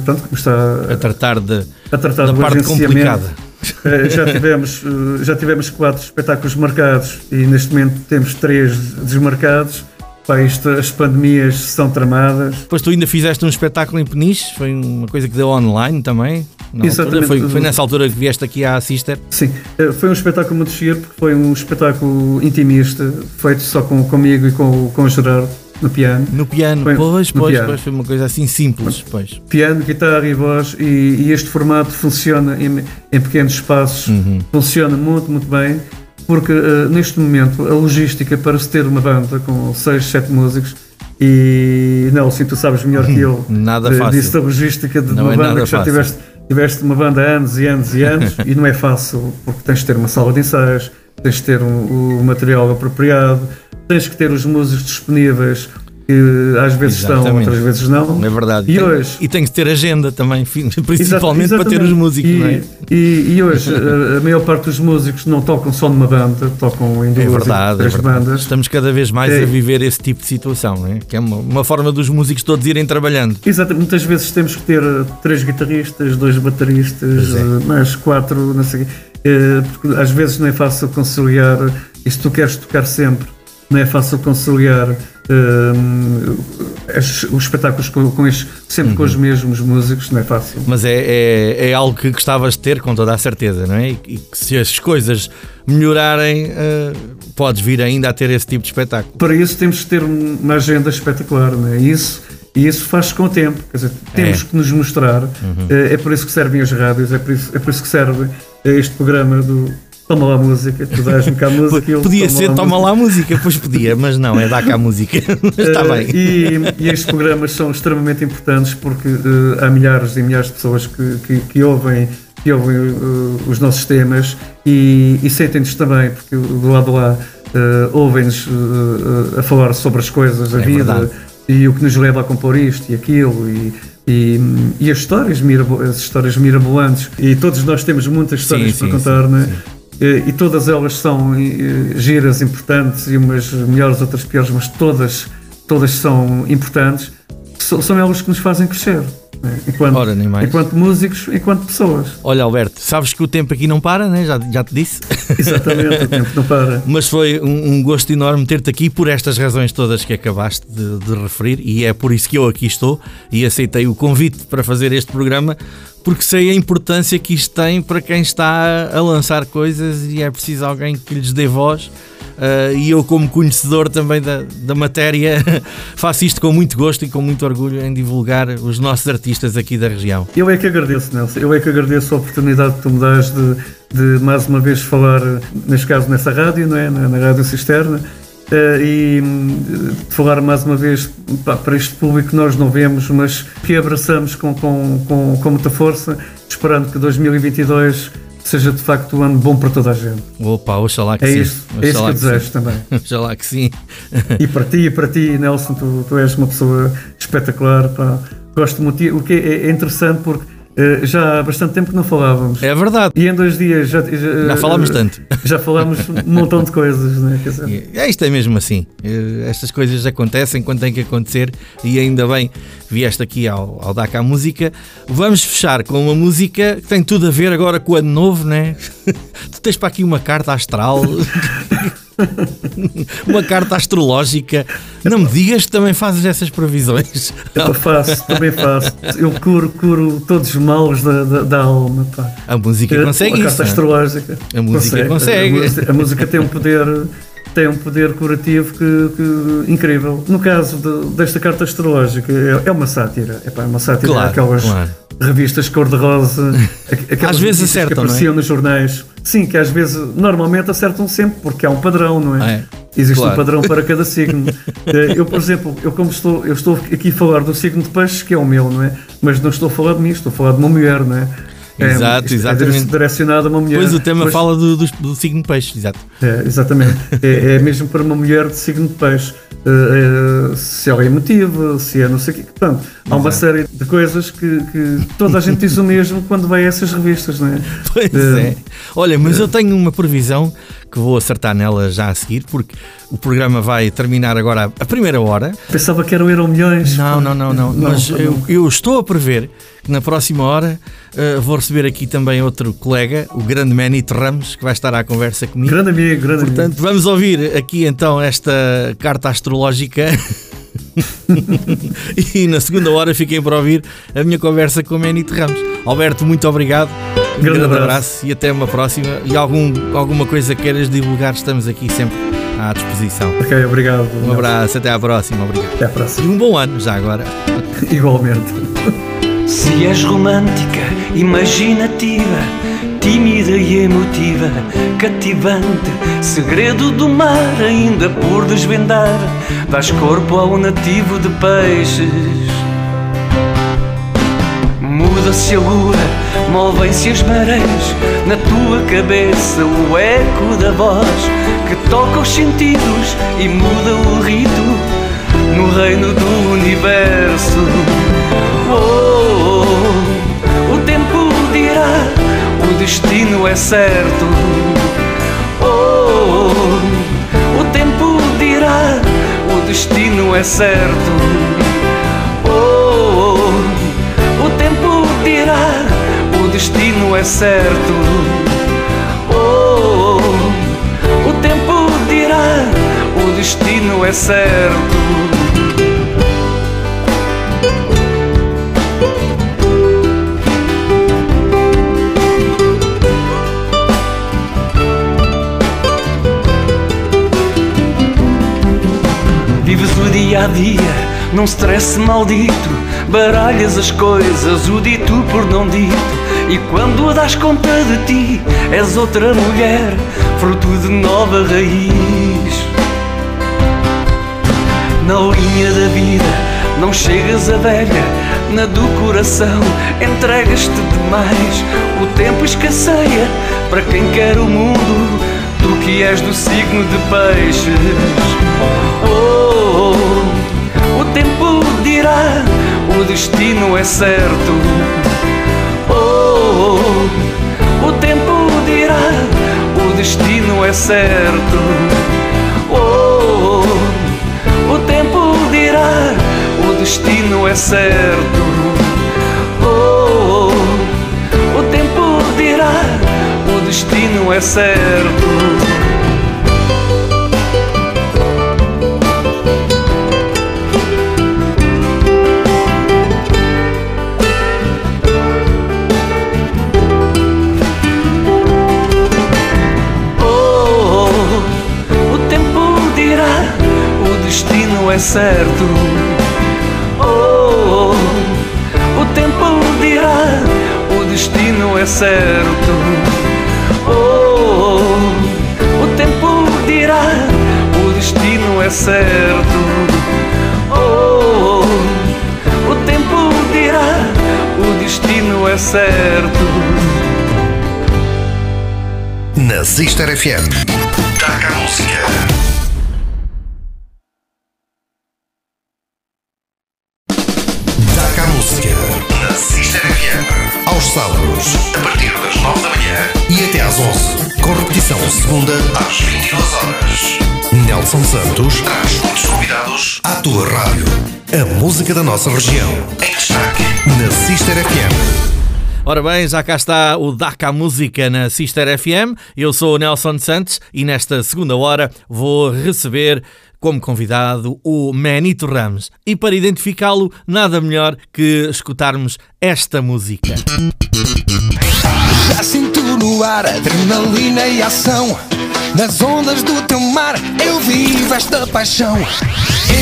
pronto, que me está a tratar, de, a tratar da parte complicada. Uh, já, tivemos, já tivemos quatro espetáculos marcados e neste momento temos três desmarcados Pá, isto, as pandemias são tramadas. Depois tu ainda fizeste um espetáculo em Peniche, foi uma coisa que deu online também. Exatamente. Foi, foi, nessa altura que vieste aqui à Sister? Sim, eh, foi um espetáculo muito giro, porque foi um espetáculo intimista, feito só com, comigo e com, com o Gerardo. No piano. No piano, foi, pois, pois, piano. pois, foi uma coisa assim simples, pois. Piano, guitarra e voz, e, e este formato funciona em, em pequenos espaços, uhum. funciona muito, muito bem porque uh, neste momento a logística para se ter uma banda com 6, 7 músicos e Nelson, tu sabes melhor que eu nada de, fácil. disso da logística de uma é banda que já tiveste, tiveste uma banda há anos e anos e anos e não é fácil porque tens de ter uma sala de ensaios, tens de ter o um, um material apropriado, tens que ter os músicos disponíveis que às vezes Exatamente. estão, outras vezes não. É verdade. E, tem, hoje, e tem que ter agenda também, principalmente Exatamente. para ter os músicos, e, não é? E, e hoje a, a, maior parte dos músicos não tocam só numa banda, tocam em duas é verdade, três é bandas. Estamos cada vez mais é. a viver esse tipo de situação, não é? que é uma, uma, forma dos músicos todos irem trabalhando. Exatamente. Muitas vezes temos que ter três guitarristas, dois bateristas, é. Eh, mais quatro, não sei eh, porque às vezes não é fácil conciliar, e se tu queres tocar sempre, não é fácil conciliar uh, os espetáculos com, com estes, sempre uhum. com os uhum. mesmos músicos, não é fácil. Mas é, é, é, algo que gostavas de ter com toda a certeza, não é? E, e que se as coisas melhorarem, uh, podes vir ainda a ter esse tipo de espetáculo. Para isso temos que ter uma agenda espetacular, não é? Isso e isso faz-se com o tempo, quer dizer, temos é. que nos mostrar, uhum. Eh, é por isso que servem as rádios, é por isso, é por isso que serve este programa do, Toma lá a música, tu dás-me cá a música. Podia ser toma lá a música, pois podia, mas não, é dar cá a música. Está uh, bem. E, e, estes programas são extremamente importantes porque uh, há milhares e milhares de pessoas que, que, que ouvem, que ouvem uh, os nossos temas e, e sentem-nos também, porque do lado lá ouvem-nos a falar sobre as coisas, a é vida verdade. e o que nos leva a compor isto e aquilo. E, e, e, as histórias, as histórias mirabolantes, e todos nós temos muitas histórias sim, para sim, contar, sim, né? Eh, e todas elas são giras, importantes, e umas melhores, outras piores, mas todas, todas são importantes, são elas que nos fazem crescer. Né? Enquanto, Ora, enquanto músicos, enquanto pessoas. Olha, Alberto, sabes que o tempo aqui não para, né? já, já te disse. Exatamente, o tempo não para. Mas foi um, um gosto enorme ter-te aqui por estas razões todas que acabaste de, de referir, e é por isso que eu aqui estou e aceitei o convite para fazer este programa, porque sei a importância que isto tem para quem está a lançar coisas e é preciso alguém que lhes dê voz. Uh, e eu, como conhecedor também da, da matéria, faço isto com muito gosto e com muito orgulho em divulgar os nossos artistas aqui da região. Eu é que agradeço, Nelson. Eu é que agradeço a oportunidade que tu me dás de, de mais uma vez falar, neste caso nessa rádio, não é? na, na Rádio Cisterna. Uh, e uh, falar mais uma vez pá, para este público que nós não vemos, mas que abraçamos com, com, com, com muita força, esperando que 2022 seja de facto um ano bom para toda a gente. Opa, oxalá que É sim. isso, é isso que eu desejo também. Oxalá que sim. E para ti, e para ti, Nelson, tu, tu és uma pessoa espetacular. Pá. Gosto muito. O que é, é interessante porque eh, já há bastante tempo que não falávamos. É verdade. E em dois dias já, já, Já falámos tanto. Já falámos um montão de coisas, né? Quer dizer, É, isto é mesmo assim. Eh, Estas coisas acontecem quando têm que acontecer e ainda bem vieste aqui ao, ao DACA Música. Vamos fechar com uma música que tem tudo a ver agora com o ano novo, né? Tu tens para aqui uma carta astral, uma carta astrológica. Não me digas que também fazes essas previsões. eu faço, também faço. Eu curo, curo todos os males da, da, da alma. Pá. A música consegue a isso. carta não é? astrológica. A música consegue. A, música- a música tem um poder, tem um poder curativo que, que- incrível. No caso de- desta carta astrológica, é, é uma sátira. É, pá, é uma sátira Claro, aquelas claro. Revistas cor-de-rosa, aqu- aquelas Às vezes acertam, que é? apareciam nos jornais. Sim, que às vezes, normalmente acertam sempre, porque há um padrão, não é? É, Existe claro. um padrão para cada signo. Eh, Eu, por exemplo, eu como estou, eu estou aqui a falar do signo de peixe, que é o meu, não é? Mas não estou a falar de mim, estou a falar de uma mulher, não é? É, Exato, isto é exatamente. direcionado a uma mulher. Pois o tema Mas- fala do, do, do signo de peixe, exato. é, exatamente. É, é mesmo para uma mulher de signo de peixe. Eh, eh, se ela é emotiva, se é não sei o quê. Portanto, há uma série de coisas que, que toda a gente diz o mesmo quando vai a essas revistas, não é? Pois Eh, é. Olha, mas eu tenho uma previsão que vou acertar nela já a seguir, porque o programa vai terminar agora a primeira hora. Pensava que eram euro milhões. Não, não, não, não. Mas não. eu, eu estou a prever que na próxima hora eh, vou receber aqui também outro colega, o grande Manito Ramos, que vai estar à conversa comigo. Grande amigo, grande Portanto, vamos ouvir aqui então esta carta astrológica. e na segunda hora fiquem para ouvir a minha conversa com o Manito Ramos. Alberto, muito obrigado. Um Grande grande, abraço. abraço. e até uma próxima. E algum, alguma coisa queiras divulgar, estamos aqui sempre à disposição. amigo. Ok, obrigado. Um abraço, até à próxima. Obrigado. Até à E próxima. um bom ano já agora. Igualmente. Se és romântica, imaginativa, tímida e emotiva, cativante, segredo do mar ainda por desvendar, dás corpo ao nativo de peixes. Muda-se a lua, movem-se as marés, na tua cabeça o eco da voz que toca os sentidos e muda o rito no reino do universo. Oh, o destino é certo. Oh, oh, o tempo dirá, o destino é certo. Oh, oh, o tempo dirá, o destino é certo. O tempo dirá, o destino é certo. Vives o dia a dia. Num stress maldito Baralhas as coisas, o dito por não dito. E quando das conta de ti És outra mulher, fruto de nova raiz. Na linha da vida não chegas a velha Na do coração entregas-te demais. O tempo escasseia para quem quer o mundo Tu que és do signo de peixes O tempo dirá, o destino é certo. Oh, oh, o tempo dirá, o destino é certo. Oh, o tempo dirá, o destino é certo. Oh, o tempo dirá, o destino é certo. Destino é certo. Oh, oh, o tempo dirá, o destino é certo. Oh, oh, o tempo dirá, o destino é certo. Oh, oh, o tempo dirá, o destino é certo. na Sister FM. A música da nossa região. Em destaque na Sister FM. Ora bem, já cá está o DACA Música na Sister FM. Eu sou o Nelson Santos e nesta segunda hora vou receber como convidado o Manito Ramos. E para identificá-lo, nada melhor que escutarmos esta música. Já sinto no ar adrenalina e ação. Nas ondas do teu mar eu vivo esta paixão.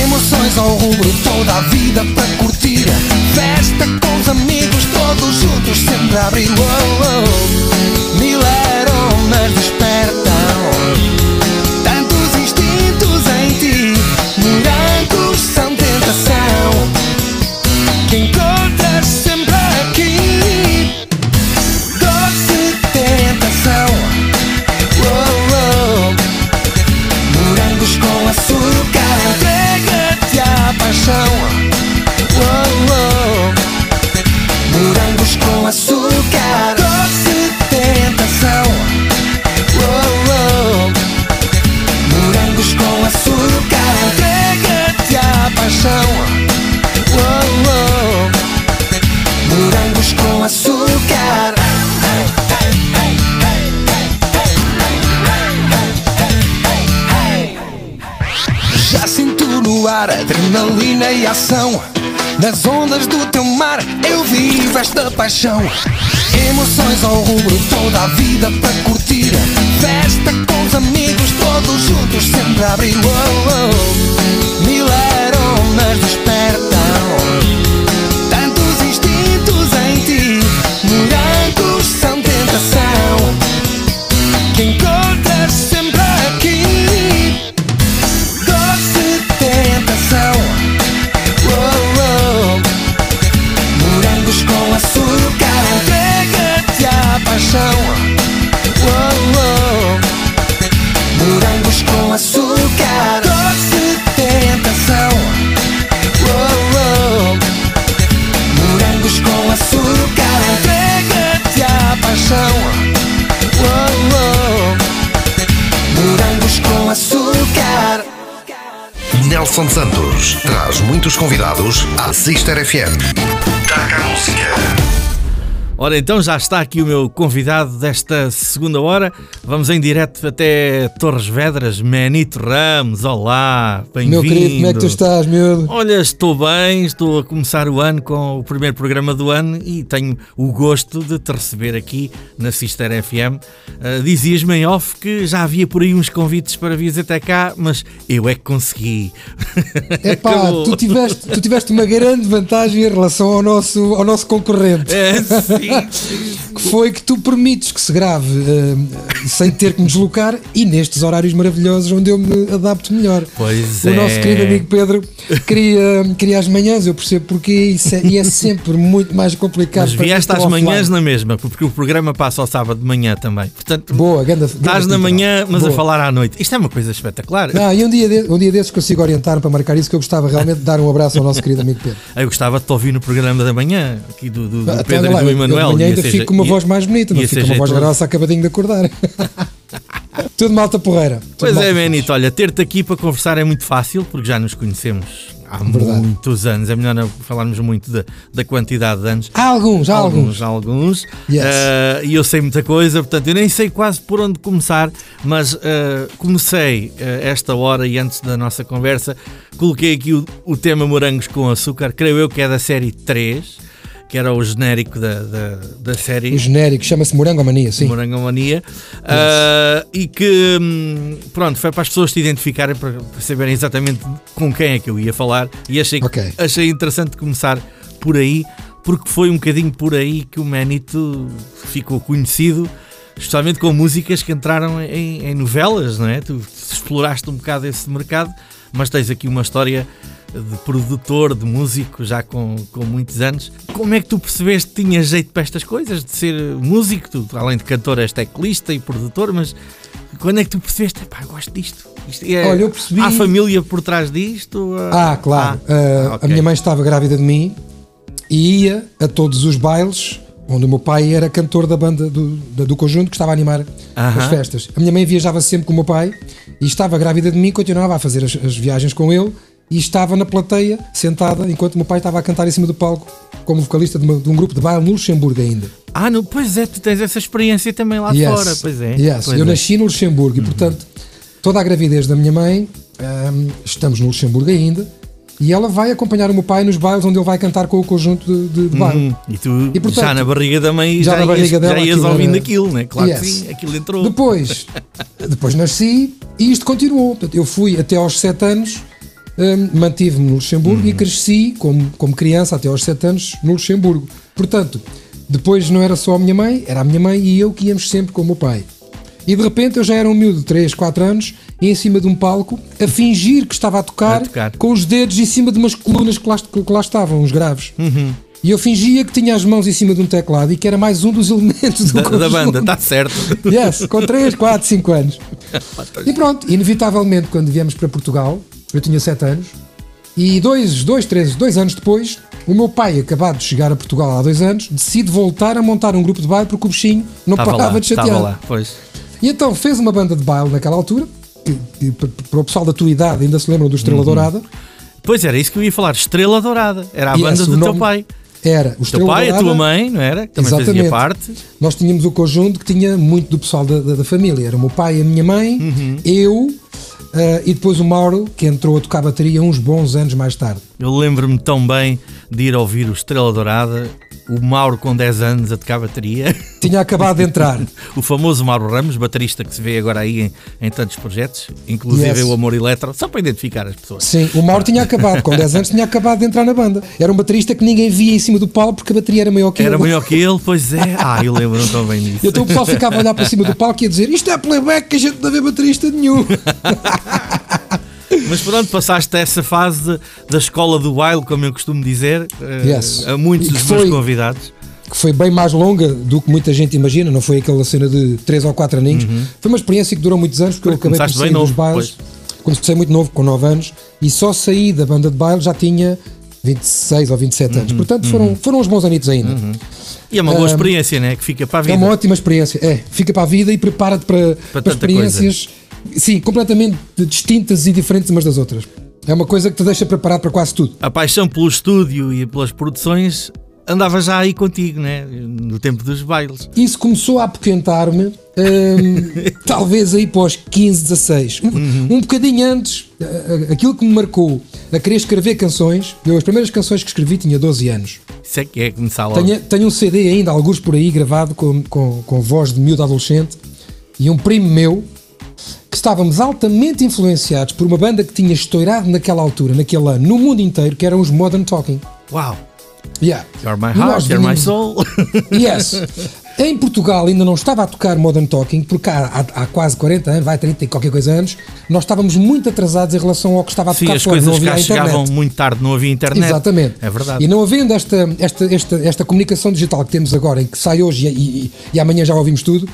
Emoções ao rubro, toda a vida para curtir. Festa com os amigos, todos juntos, sempre a abrir. Oh, oh. Mil aromas despertam. Adrenalina e ação. Nas ondas do teu mar eu vivo esta paixão. Emoções ao rubro, toda a vida para curtir. Festa com os amigos, todos juntos, sempre a abrir. Oh, oh. Mil convidados à Sister FM. Taca a música. Ora, então já está aqui o meu convidado desta segunda hora. Vamos em direto até Torres Vedras, Manito Ramos. Olá, bem-vindo. Meu querido, como é que tu estás, miúdo? Olha, estou bem, estou a começar o ano com o primeiro programa do ano e tenho o gosto de te receber aqui na Sister FM. Uh, Dizias-me em off que já havia por aí uns convites para vir até cá, mas eu é que consegui. É pá, tu tiveste, tu tiveste uma grande vantagem em relação ao nosso, ao nosso concorrente, É, sim. Que foi que tu permites que se grave eh, sem ter que me deslocar e nestes horários maravilhosos onde eu me adapto melhor. Pois o é. nosso querido amigo Pedro queria, queria as manhãs, eu percebo porquê, isso é- e é sempre muito mais complicado. Mas vieste às manhãs na mesma, porque o programa passa ao sábado de manhã também. Portanto, Boa, ganda, estás na ganda manhã, mas a Boa. falar à noite. Isto é uma coisa espetacular. Não, e um dia, de- um dia desses consigo orientar-me para marcar isso, que eu gostava realmente de dar um abraço ao nosso querido amigo Pedro. Eu gostava de te ouvir no programa da manhã, aqui do, do, do Então, Pedro e do Emanuel. Eu de manhã ainda ser- fico com uma ia- voz mais bonita, não com uma voz grossa acabadinho de acordar. Tudo malta porreira. Tudo Pois malta é, fixe. Manito, olha, ter-te aqui para conversar é muito fácil, porque já nos conhecemos há Verdade. muitos anos. É melhor não falarmos muito da, da quantidade de anos. Há alguns, há alguns. alguns. Yes. Ah, e eu sei muita coisa, portanto, eu nem sei quase por onde começar, mas ah, comecei ah, esta hora e antes da nossa conversa, coloquei aqui o, o tema Morangos com Açúcar, creio eu que é da série 3, que era o genérico da, da, da série. O genérico chama-se Morango Mania, sim. Morangomania Ah, e que hum, pronto, foi para as pessoas te identificarem para para saberem exatamente com quem é que eu ia falar e achei, que- Ok. achei interessante começar por aí porque foi um bocadinho por aí que o Manito ficou conhecido especialmente com músicas que entraram em, em novelas, não é? Tu exploraste um bocado esse mercado, mas tens aqui uma história de produtor, de músico, já com, com muitos anos. Como é que tu percebeste que tinha jeito para estas coisas, de ser músico? Tu, além de cantor, és teclista e produtor, mas quando é que tu percebeste? Pá, eu gosto disto. Isto é- Olha, eu percebi- Há família por trás disto? Ah, claro. Ah, Uh, ok. A minha mãe estava grávida de mim e ia a todos os bailes onde o meu pai era cantor da banda do, do conjunto que estava a animar as festas. A minha mãe viajava sempre com o meu pai e estava grávida de mim, continuava a fazer as, as viagens com ele e estava na plateia, sentada, enquanto o meu pai estava a cantar em cima do palco como vocalista de, uma- de um grupo de baile no Luxemburgo ainda. Ah, não, pois é, tu tens essa experiência também lá Yes. fora, pois é. Yes. Pois Eu é. nasci no Luxemburgo e, portanto, toda a gravidez da minha mãe, hum, estamos no Luxemburgo ainda, e ela vai acompanhar o meu pai nos bailes onde ele vai cantar com o conjunto de, de, de baile. Hum, e tu E, portanto, já na barriga da mãe já já, na ias, barriga dela já ias aquilo ouvindo era- aquilo, né? Claro que Yes. sim, aquilo entrou. Depois, depois nasci e isto continuou. Portanto, eu fui até aos 7 anos, hum, mantive-me no Luxemburgo e Uhum. cresci como, como criança até aos 7 anos no Luxemburgo. Portanto, depois não era só a minha mãe, era a minha mãe e eu que íamos sempre com o meu pai. E de repente eu já era um miúdo de 3, 4 anos, e em cima de um palco, a fingir que estava a tocar, A tocar. com os dedos em cima de umas colunas que lá, que lá estavam, uns graves. Uhum. E eu fingia que tinha as mãos em cima de um teclado e que era mais um dos elementos do da, da banda, está certo. Yes, com 3, 4, 5 anos. E pronto, inevitavelmente, quando viemos para Portugal, eu tinha 7 anos, e dois, dois, três, dois anos depois, o meu pai, acabado de chegar a Portugal há dois anos, decide voltar a montar um grupo de baile porque o bichinho não Estava parava lá, de chatear. lá, pois. E então fez uma banda de baile naquela altura, que, que para- o pessoal da tua idade ainda se lembram do Estrela Uhum. Dourada. Pois era isso que eu ia falar, Estrela Dourada. Era a Yes, banda do teu pai. Era o O teu pai, a Dourada. tua mãe, não era? Também fazia Exatamente. parte. Nós tínhamos o conjunto que tinha muito do pessoal da, da- da família. Era o meu pai, a minha mãe, Uhum. eu e depois o Mauro, que entrou a tocar bateria uns bons anos mais tarde. Eu lembro-me tão bem de ir ouvir o Estrela Dourada, o Mauro com 10 anos a tocar bateria, Tinha acabado de entrar. o famoso Mauro Ramos, baterista que se vê agora aí em, em tantos projetos, inclusive Yes. o Amor Eletro, só para identificar as pessoas. Sim, o Mauro tinha acabado, com 10 anos tinha acabado de entrar na banda. Era um baterista que ninguém via em cima do palco porque a bateria era maior que Era ele. maior que ele, pois é. Ah, eu lembro-me tão bem disso. Então o pessoal ficava a olhar para cima do palco e a dizer isto é playback que a gente não vê baterista nenhum. Mas pronto, passaste essa fase de- da escola do baile, como eu costumo dizer, eh, Yes. a muitos dos meus foi- convidados. que foi bem mais longa do que muita gente imagina, não foi aquela cena de 3 ou 4 aninhos. Foi uma experiência que durou muitos anos, porque eu Porque acabei por sair dos bailes. Comecei muito novo, com 9 anos, e só saí da banda de baile já tinha 26 ou 27 Uhum, anos. Portanto, foram, foram uns bons anitos ainda. E é uma boa Ah, experiência, né? Que fica para a É vida. uma ótima experiência. É, fica para a vida e prepara-te para, para, tanta experiências sim, completamente distintas e diferentes umas das outras. É uma coisa que te deixa preparado para quase tudo. A paixão pelo estúdio e pelas produções andava já aí contigo, né? No tempo dos bailes. Isso começou a apoquentar-me, hum, talvez aí pós 15, 16. Um, Uhum. um bocadinho antes, aquilo que me marcou a querer escrever canções, eu as primeiras canções que escrevi tinha 12 anos. Isso é que é começar logo. Tenho, tenho um CD ainda, alguns por aí, gravado com, com, com voz de miúdo adolescente, e um primo meu, estávamos altamente influenciados por uma banda que tinha estourado naquela altura, naquele ano, no mundo inteiro, que eram os Modern Talking. Uau! Yeah. You're my heart, you're my soul. Yes. Em Portugal ainda não estava a tocar Modern Talking, porque há, há- há quase 40 anos, vai 30 e qualquer coisa anos, nós estávamos muito atrasados em relação ao que estava a Sim, tocar as fora, não coisas havia cá chegavam muito tarde, não havia internet. Exatamente. É verdade. E não havendo esta, esta, esta, esta comunicação digital que temos agora, em que sai hoje e, e- e amanhã já ouvimos tudo,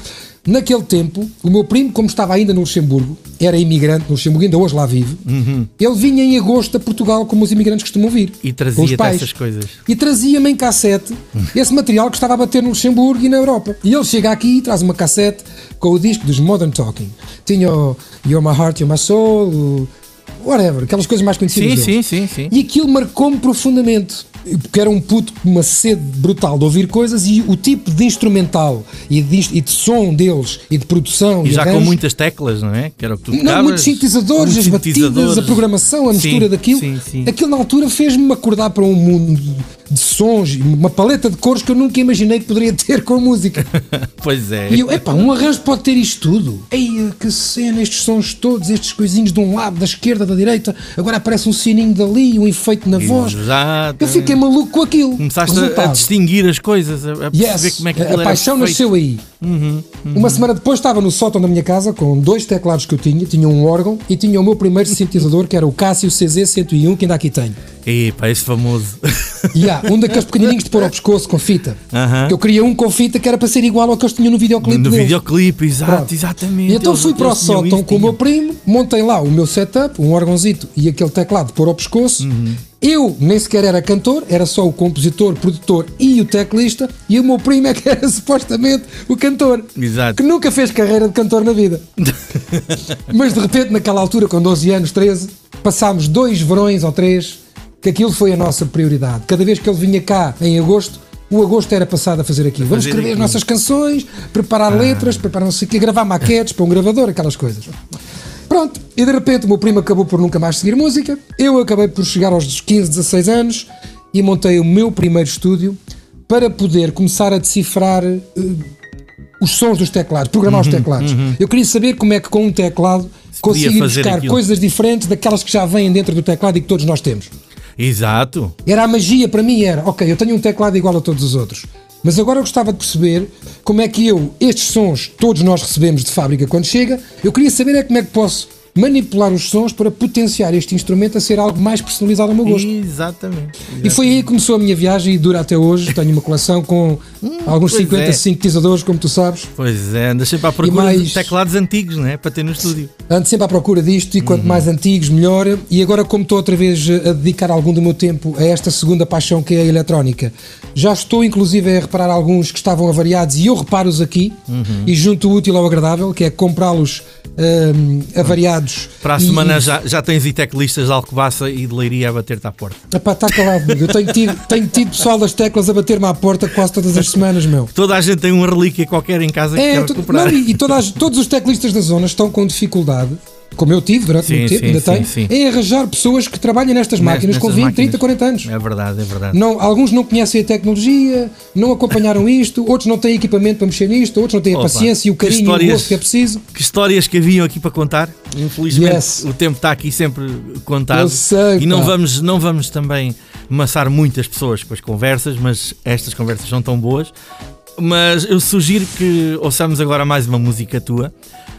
naquele tempo, o meu primo, como estava ainda no Luxemburgo, era imigrante no Luxemburgo, ainda hoje lá vive, ele vinha em agosto a Portugal como os imigrantes costumam vir. Uhum. E pais. essas coisas. E trazia-me em cassete esse material que estava a bater no Luxemburgo e na Europa. E ele chega aqui e traz uma cassete com o disco dos Modern Talking. Tinha o You're My Heart, You're My Soul, o whatever, aquelas coisas mais conhecidas. Sim, deles. sim, sim, sim. E aquilo marcou-me profundamente. Porque era um puto com uma sede brutal de ouvir coisas e o tipo de instrumental e de, e de som deles e de produção E já com arranjos, muitas teclas, não é? Que era o que tu não, muitos sintetizadores, as batidas, sintetizadores. a programação, a Sim, mistura daquilo. Sim, sim. Aquilo na altura fez-me acordar para um mundo de sons, uma paleta de cores que eu nunca imaginei que poderia ter com a música. Pois é. E eu, epá, um arranjo pode ter isto tudo. Ei, que cena, estes sons todos, estes coisinhos de um lado, da esquerda, da direita, agora aparece um sininho dali, um efeito na voz. Exato. Eu fiquei maluco com aquilo. Começaste a- distinguir as coisas, a, perceber Yes, como é que a, aquilo a era paixão feito. nasceu aí. Uhum, Uma semana depois estava no sótão da minha casa com dois teclados que eu tinha, tinha um órgão e tinha o meu primeiro sintetizador que era o Casio CZ101 que ainda aqui tenho. Epá, esse famoso. E um daqueles pequenininhos de pôr ao pescoço com fita. Aham. Eu queria um com fita que era para ser igual ao que eles tinham no videoclipe no deles. videoclipe, exato, Pronto. exatamente. E então Eles- fui para o sótão com o meu primo, montei lá o meu setup, um órgãozito e aquele teclado de pôr ao pescoço. Uhum. Eu nem sequer era cantor, era só o compositor, produtor e o teclista, e o meu primo é que era supostamente o cantor. Exato. Que nunca fez carreira de cantor na vida. Mas de repente, naquela altura, com 12 anos, 13, passámos dois verões ou três, que aquilo foi a nossa prioridade. Cada vez que ele vinha cá em agosto, o agosto era passado a fazer aquilo. Vamos fazer escrever as nossas canções, preparar letras, preparar não sei o quê, gravar maquetes para um gravador, aquelas coisas. Pronto, e de repente o meu primo acabou por nunca mais seguir música, eu acabei por chegar aos 15, 16 anos e montei o meu primeiro estúdio para poder começar a decifrar eh, os sons dos teclados, programar os teclados. Eu queria saber como é que com um teclado Uhum, conseguia buscar aquilo. coisas diferentes daquelas que já vêm dentro do teclado e que todos nós temos. Exato. Era a magia para mim, era, ok, eu tenho um teclado igual a todos os outros. Mas agora eu gostava de perceber como é que eu, estes sons, todos nós recebemos de fábrica quando chega, eu queria saber é como é que posso manipular os sons para potenciar este instrumento a ser algo mais personalizado ao meu gosto. Exatamente. E foi aí que começou a minha viagem e dura até hoje. Tenho uma coleção com alguns pois 50 é. sintetizadores, como tu sabes. Pois é, andas sempre à procura mais- de teclados antigos, não é? Para ter no estúdio. Ando sempre à procura disto e Uhum. quanto mais antigos, melhor. E agora, como estou outra vez a dedicar algum do meu tempo a esta segunda paixão que é a eletrónica, já estou inclusive a reparar alguns que estavam avariados e eu reparo-os aqui Uhum. e junto o útil ao agradável, que é comprá-los hum, avariados. Para a semana e- já, já tens e teclistas de Alcobaça e de Leiria a bater-te à porta. Epá, está calado, amigo. Eu tenho tido, tenho tido pessoal das teclas a bater-me à porta quase todas as semanas, meu. Toda a gente tem uma relíquia qualquer em casa que É, quer tu- recuperar. não, e, e todas as- todos os teclistas da zona estão com dificuldade, como eu tive durante Sim, muito tempo, sim, ainda tenho, sim. em arranjar pessoas que trabalhem nestas máquinas com Nestas 20, máquinas. 30, 40 anos. É verdade, é verdade. Não, alguns não conhecem a tecnologia, não acompanharam isto, outros não têm equipamento para mexer nisto, outros não têm a Opa, paciência e o carinho e o gosto que é preciso. Que histórias que haviam aqui para contar. Infelizmente Yes. o tempo está aqui sempre contado. Eu sei, e não pá. vamos, não vamos também maçar muitas pessoas com as conversas, mas estas conversas são tão boas. Mas eu sugiro que ouçamos agora mais uma música tua.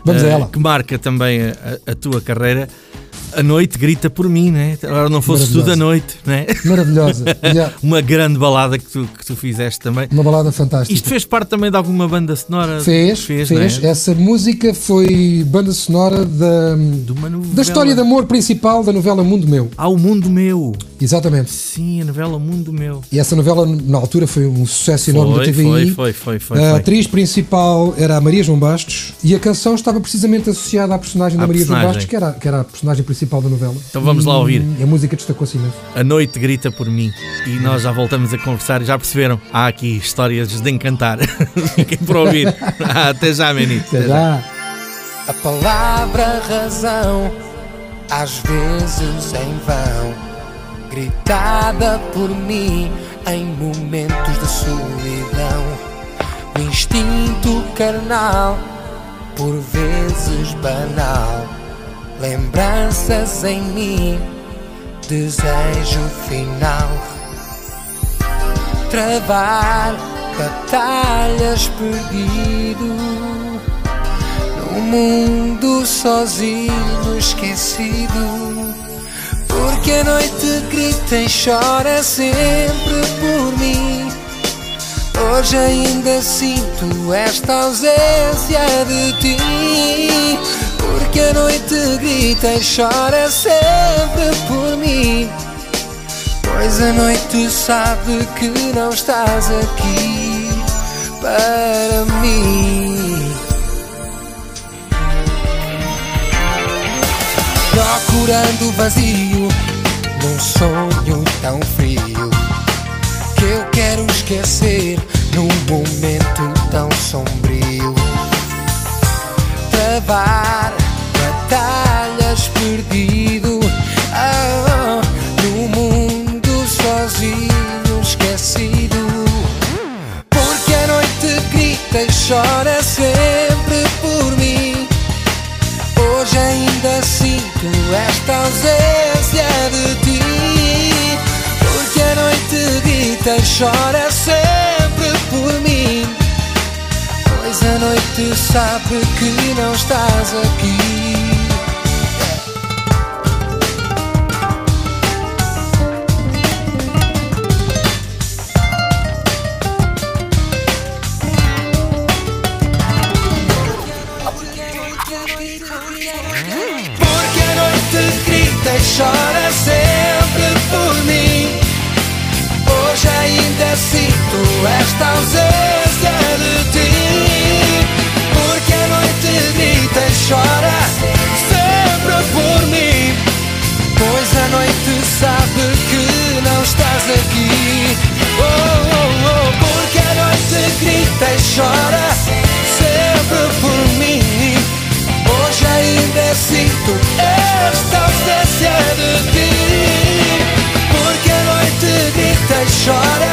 Vamos a eh, ela. Que marca também a, a tua carreira. A noite grita por mim, né? Agora não fosse tudo a noite, né? Maravilhosa. Yeah, Uma grande balada que tu, que tu fizeste também. uma balada fantástica. Isto fez parte também de alguma banda sonora? Fez, fez. não é? Essa música foi banda sonora da, da história de amor principal da novela Mundo Meu. Ao Mundo Meu. Exatamente. Sim, a novela Mundo Meu. E essa novela, na altura, foi um sucesso enorme da Foi, TVI. foi, foi, foi, foi, A atriz principal era a Maria João Bastos e a canção estava precisamente associada à personagem da À Maria João personagem. Bastos, que era, que era a personagem principal da novela. Então vamos lá ouvir. E a música destacou-se imenso. A noite grita por mim. E nós já voltamos a conversar. Já perceberam? Há aqui histórias de encantar. Fiquem por ouvir. Ah, até já, menino. Até já. A palavra razão, às vezes em vão, gritada por mim em momentos de solidão. O instinto carnal, por vezes banal, lembranças em mim, desejo final. Travar batalhas perdido no mundo sozinho esquecido. Porque a noite grita e chora sempre por mim. Hoje ainda sinto esta ausência de ti. Porque a noite grita e chora sempre por mim. Pois a noite sabe que não estás aqui para mim. Procurando o vazio num sonho tão frio que eu quero esquecer num momento tão sombrio. Travar batalhas perdido. Oh, no mundo sozinho esquecido. Porque a noite grita e chora sempre por mim. Hoje ainda sinto esta ausência de ti. Porque a noite grita e chora sempre por mim. Pois a noite sabe que não estás aqui. Chora sempre por mim. Hoje ainda sinto esta ausência de ti. Porque a noite grita e chora sempre por mim. Pois a noite sabe que não estás aqui. Oh, oh, oh, porque a noite grita e chora sempre por mim. Hoje ainda sinto esta ausência de ti. Porque a noite grita e chora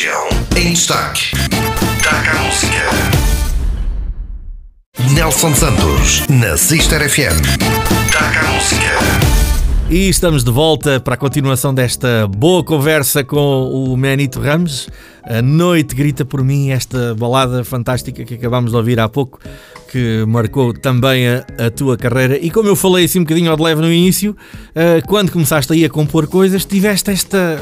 região em destaque. Taca a música. Nelson Santos na Sister FM. Taca a música. E estamos de volta para a continuação desta boa conversa com o Menito Ramos. A noite grita por mim, esta balada fantástica que acabámos de ouvir há pouco, que marcou também a, a tua carreira. E como eu falei assim um bocadinho ao de leve no início, eh, quando começaste aí a compor coisas, tiveste esta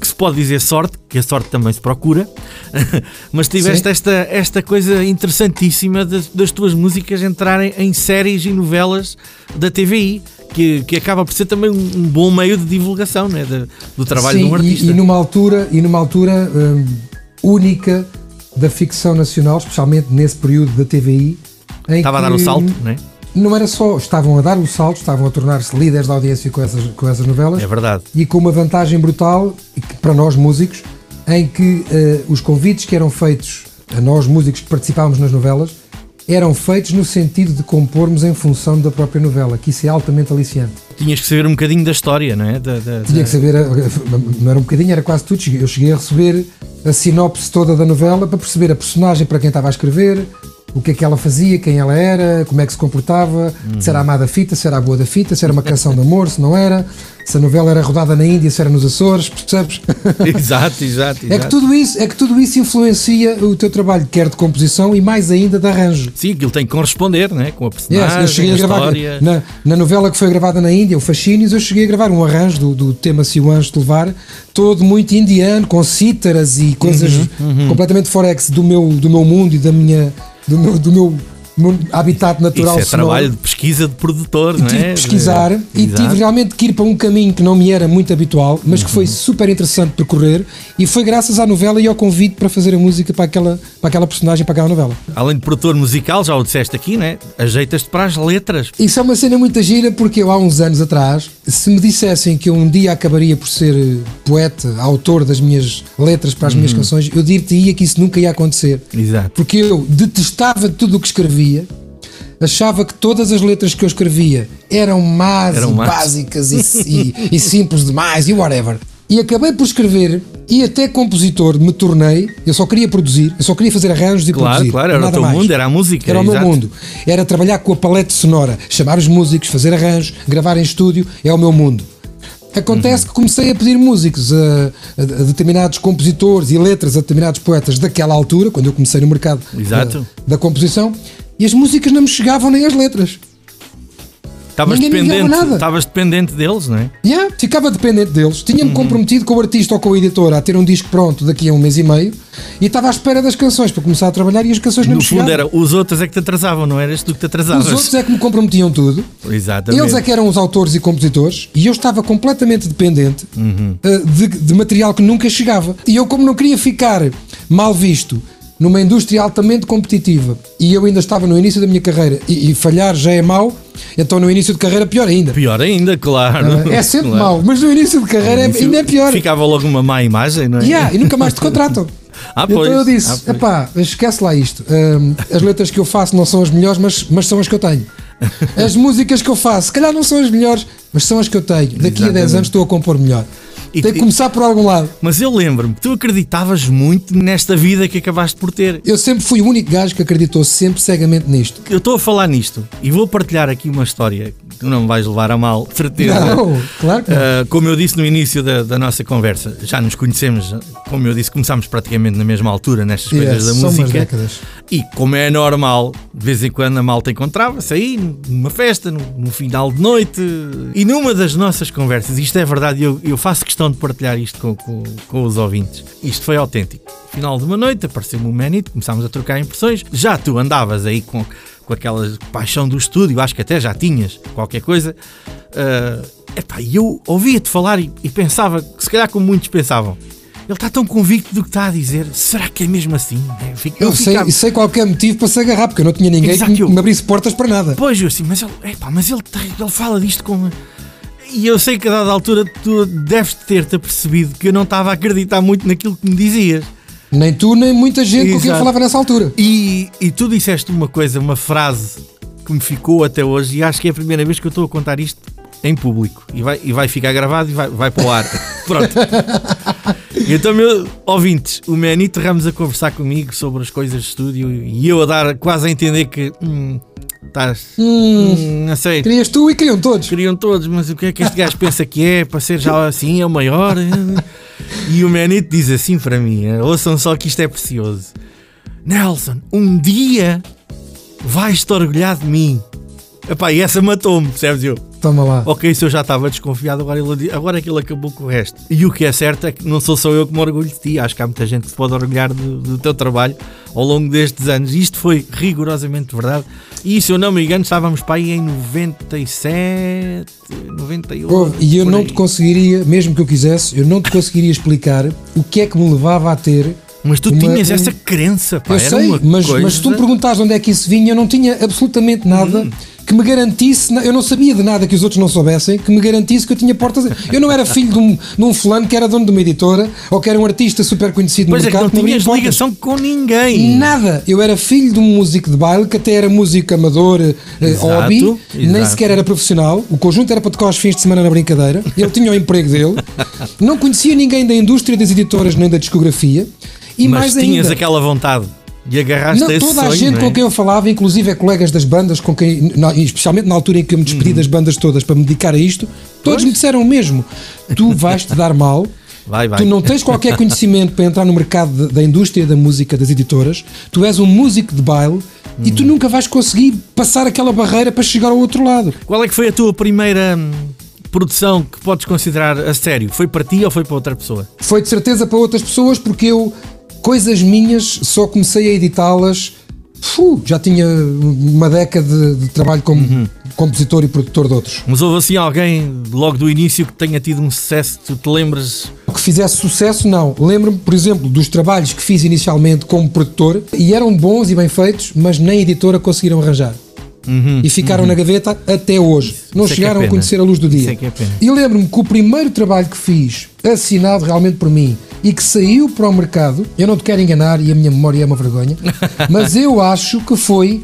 que se pode dizer sorte, que a sorte também se procura, mas tiveste Sim. esta, esta coisa interessantíssima das, das tuas músicas entrarem em séries e novelas da TVI, que, que acaba por ser também um, um bom meio de divulgação né, de- do trabalho Sim, de um artista. E, e numa altura, e numa altura hum, única da ficção nacional, especialmente nesse período da TVI. Estava a dar que o salto, né? Não era só, estavam a dar o salto, estavam a tornar-se líderes da audiência com essas, com essas novelas. É verdade. E com uma vantagem brutal, para nós músicos, em que eh, os convites que eram feitos a nós músicos que participávamos nas novelas eram feitos no sentido de compormos em função da própria novela, que isso é altamente aliciante. Tinhas que saber um bocadinho da história, não é? Da, da- Tinha que saber, eh, não era um bocadinho, era quase tudo. Eu cheguei a receber a sinopse toda da novela para perceber a personagem para quem estava a escrever, o que é que ela fazia, quem ela era, como é que se comportava, se era a má da fita, se era a boa da fita, se era uma canção de amor, se não era, se a novela era rodada na Índia, se era nos Açores, percebes? Exato, exato, É que, exato. tudo isso, é que tudo isso influencia o teu trabalho, quer de composição e mais ainda de arranjo. Sim, aquilo tem que corresponder, né? Com a personagem, Yes, eu cheguei a a gravar história. na, na novela que foi gravada na Índia, o Fascínios, eu cheguei a gravar um arranjo do, do tema Se o Anjo te levar, todo muito indiano, com cítaras e coisas Uhum, completamente forex do meu, do meu mundo e da minha, do meu, do meu, meu habitat natural. Isso é sonoro. trabalho de pesquisa de produtor, não tive é? de pesquisar De- e Exato. tive realmente que ir para um caminho que não me era muito habitual, mas que Uhum. foi super interessante percorrer e foi graças à novela e ao convite para fazer a música para aquela, para aquela personagem, para aquela novela. Além de produtor musical, já o disseste aqui, né? Ajeitas-te para as letras. Isso é uma cena muito gira porque eu há uns anos atrás, se me dissessem que eu um dia acabaria por ser eh, poeta, autor das minhas letras para as minhas canções, eu dir-te-ia que isso nunca ia acontecer. Exato. Porque eu detestava tudo o que escrevia, achava que todas as letras que eu escrevia eram más Eram e más. básicas e, e- e simples demais e whatever. E acabei por escrever e até compositor me tornei. Eu só queria produzir, eu só queria fazer arranjos e Claro, produzir. claro, era o teu mais. mundo, era a música, Era o meu exato. mundo. Era trabalhar com a palete sonora, chamar os músicos, fazer arranjos, gravar em estúdio, é o meu mundo. Acontece que comecei a pedir músicos a, a- a determinados compositores e letras a determinados poetas daquela altura, quando eu comecei no mercado Exato. Da, da composição, e as músicas não me chegavam nem as letras. Estavas dependente, estavas dependente deles, não é? Yeah, ficava dependente deles. Tinha-me Uhum. comprometido com o artista ou com a editora a ter um disco pronto daqui a um mês e meio e estava à espera das canções para começar a trabalhar e as canções não No me fundo chegavam. era os outros é que te atrasavam, não eras tu que te atrasavas. Os outros é que me comprometiam tudo. Exatamente. Eles é que eram os autores e compositores e eu estava completamente dependente Uhum. eh, de, de material que nunca chegava. E eu, como não queria ficar mal visto numa indústria altamente competitiva e eu ainda estava no início da minha carreira e, e falhar já é mau, então no início de carreira pior ainda. Pior ainda, claro. É sempre Claro. mau, mas no início de carreira é- Isso ainda é pior. Ficava logo uma má imagem, não é? Yeah, e nunca mais te contratam. Ah, então eu Ah, disse: pois. epá, esquece lá isto. Hum, as letras que eu faço não são as melhores, mas, mas são as que eu tenho. As músicas que eu faço, se calhar não são as melhores, mas são as que eu tenho. Daqui a 10 Exatamente. anos estou a compor melhor. E- Tem que começar por algum lado. Mas eu lembro-me que tu acreditavas muito nesta vida que acabaste por ter. Eu sempre fui o único gajo que acreditou sempre cegamente nisto. Eu estou a falar nisto e vou partilhar aqui uma história que não me vais levar a mal, certeza. Não, claro que não. Ah, como eu disse no início da, da nossa conversa, já nos conhecemos, como eu disse, começámos praticamente na mesma altura nestas Yes, coisas da são umas música. décadas. E como é normal, de vez em quando a malta encontrava-se aí numa festa, no, no final de noite. E numa das nossas conversas, isto é verdade, eu, eu faço questão de partilhar isto com, com, com os ouvintes. Isto foi autêntico. Final de uma noite, apareceu-me o Manito, começámos a trocar impressões. Já tu andavas aí com, com aquela paixão do estúdio, acho que até já tinhas qualquer coisa. Ah, epá, eu ouvia-te falar e, e pensava, se calhar como muitos pensavam. Ele está tão convicto do que está a dizer. Será que é mesmo assim? Eu, fico- Eu eu sei, ficava- sei qualquer motivo para se agarrar, porque eu não tinha ninguém Exato, que me, eu- me abrisse portas para nada. Pois, eu assim, mas ele, epá, mas ele, ele fala disto com. E eu sei que a dada altura tu deves ter-te apercebido que eu não estava a acreditar muito naquilo que me dizias. Nem tu, nem muita gente com quem eu Exato. falava nessa altura. E, e tu disseste uma coisa, uma frase que me ficou até hoje, e acho que é a primeira vez que eu estou a contar isto em público. E vai, e vai ficar gravado e vai, vai para o ar. Pronto. Então, meu ouvintes, o Manito Ramos a conversar comigo sobre as coisas de estúdio e eu a dar quase a entender que. Hum, estás. Hum, não sei. Querias tu e queriam todos. Queriam todos, mas o que é que este gajo pensa que é? Para ser já assim, é o maior? E o Manito diz assim para mim: eh, ouçam só que isto é precioso. Nelson, um dia vais-te orgulhar de mim. Epá, e essa matou-me, percebes? Eu, Toma lá. ok, se eu já estava desconfiado, agora, ele, agora é que ele acabou com o resto. E o que é certo é que não sou só eu que me orgulho de ti, acho que há muita gente que se pode orgulhar do, do teu trabalho ao longo destes anos. Isto foi rigorosamente verdade. E se eu não me engano, estávamos para aí em 97, 98. Ouve, e eu não te conseguiria, mesmo que eu quisesse, eu não te conseguiria explicar o que é que me levava a ter. Mas tu uma- tinhas um- essa crença, pá. eu sei, uma mas, coisa... mas se tu me perguntares onde é que isso vinha, eu não tinha absolutamente nada Hum. que me garantisse. Eu não sabia de nada que os outros não soubessem, que me garantisse que eu tinha portas. Eu não era filho de um, de um fulano que era dono de uma editora ou que era um artista super conhecido Pois no é que mercado. não que abria tinhas portas. ligação com ninguém. Nada. Eu era filho de um músico de baile que até era músico amador, eh, Exato, hobby, nem exato. sequer era profissional. O conjunto era para tocar aos fins de semana na brincadeira. Ele tinha o emprego dele. Não conhecia ninguém da indústria das editoras nem da discografia. E mas mais tinhas ainda. aquela vontade e agarraste Não, a esse toda a sonho, gente é? com quem eu falava, inclusive é colegas das bandas, com quem, especialmente na altura em que eu me despedi Uhum. das bandas todas para me dedicar a isto, todos me disseram o mesmo: tu vais-te dar mal, Vai, vai. tu não tens qualquer conhecimento para entrar no mercado de- da indústria da música, das editoras, tu és um músico de baile e Hum. tu nunca vais conseguir passar aquela barreira para chegar ao outro lado. Qual é que foi a tua primeira hum, produção que podes considerar a sério? Foi para ti ou foi para outra pessoa? Foi de certeza para outras pessoas, porque eu, coisas minhas, só comecei a editá-las. Já tinha uma década de, de trabalho como Uhum. compositor e produtor de outros. Mas houve assim alguém logo do início que tenha tido um sucesso, tu te lembras? que fizesse sucesso, não. Lembro-me, por exemplo, dos trabalhos que fiz inicialmente como produtor e eram bons e bem feitos, mas nem editora conseguiram arranjar. E ficaram na gaveta até hoje. não isso é é chegaram a pena. conhecer a luz do dia. é é. E lembro-me que o primeiro trabalho que fiz, assinado realmente por mim, e que saiu para o mercado, eu não te quero enganar e a minha memória é uma vergonha, mas eu acho que foi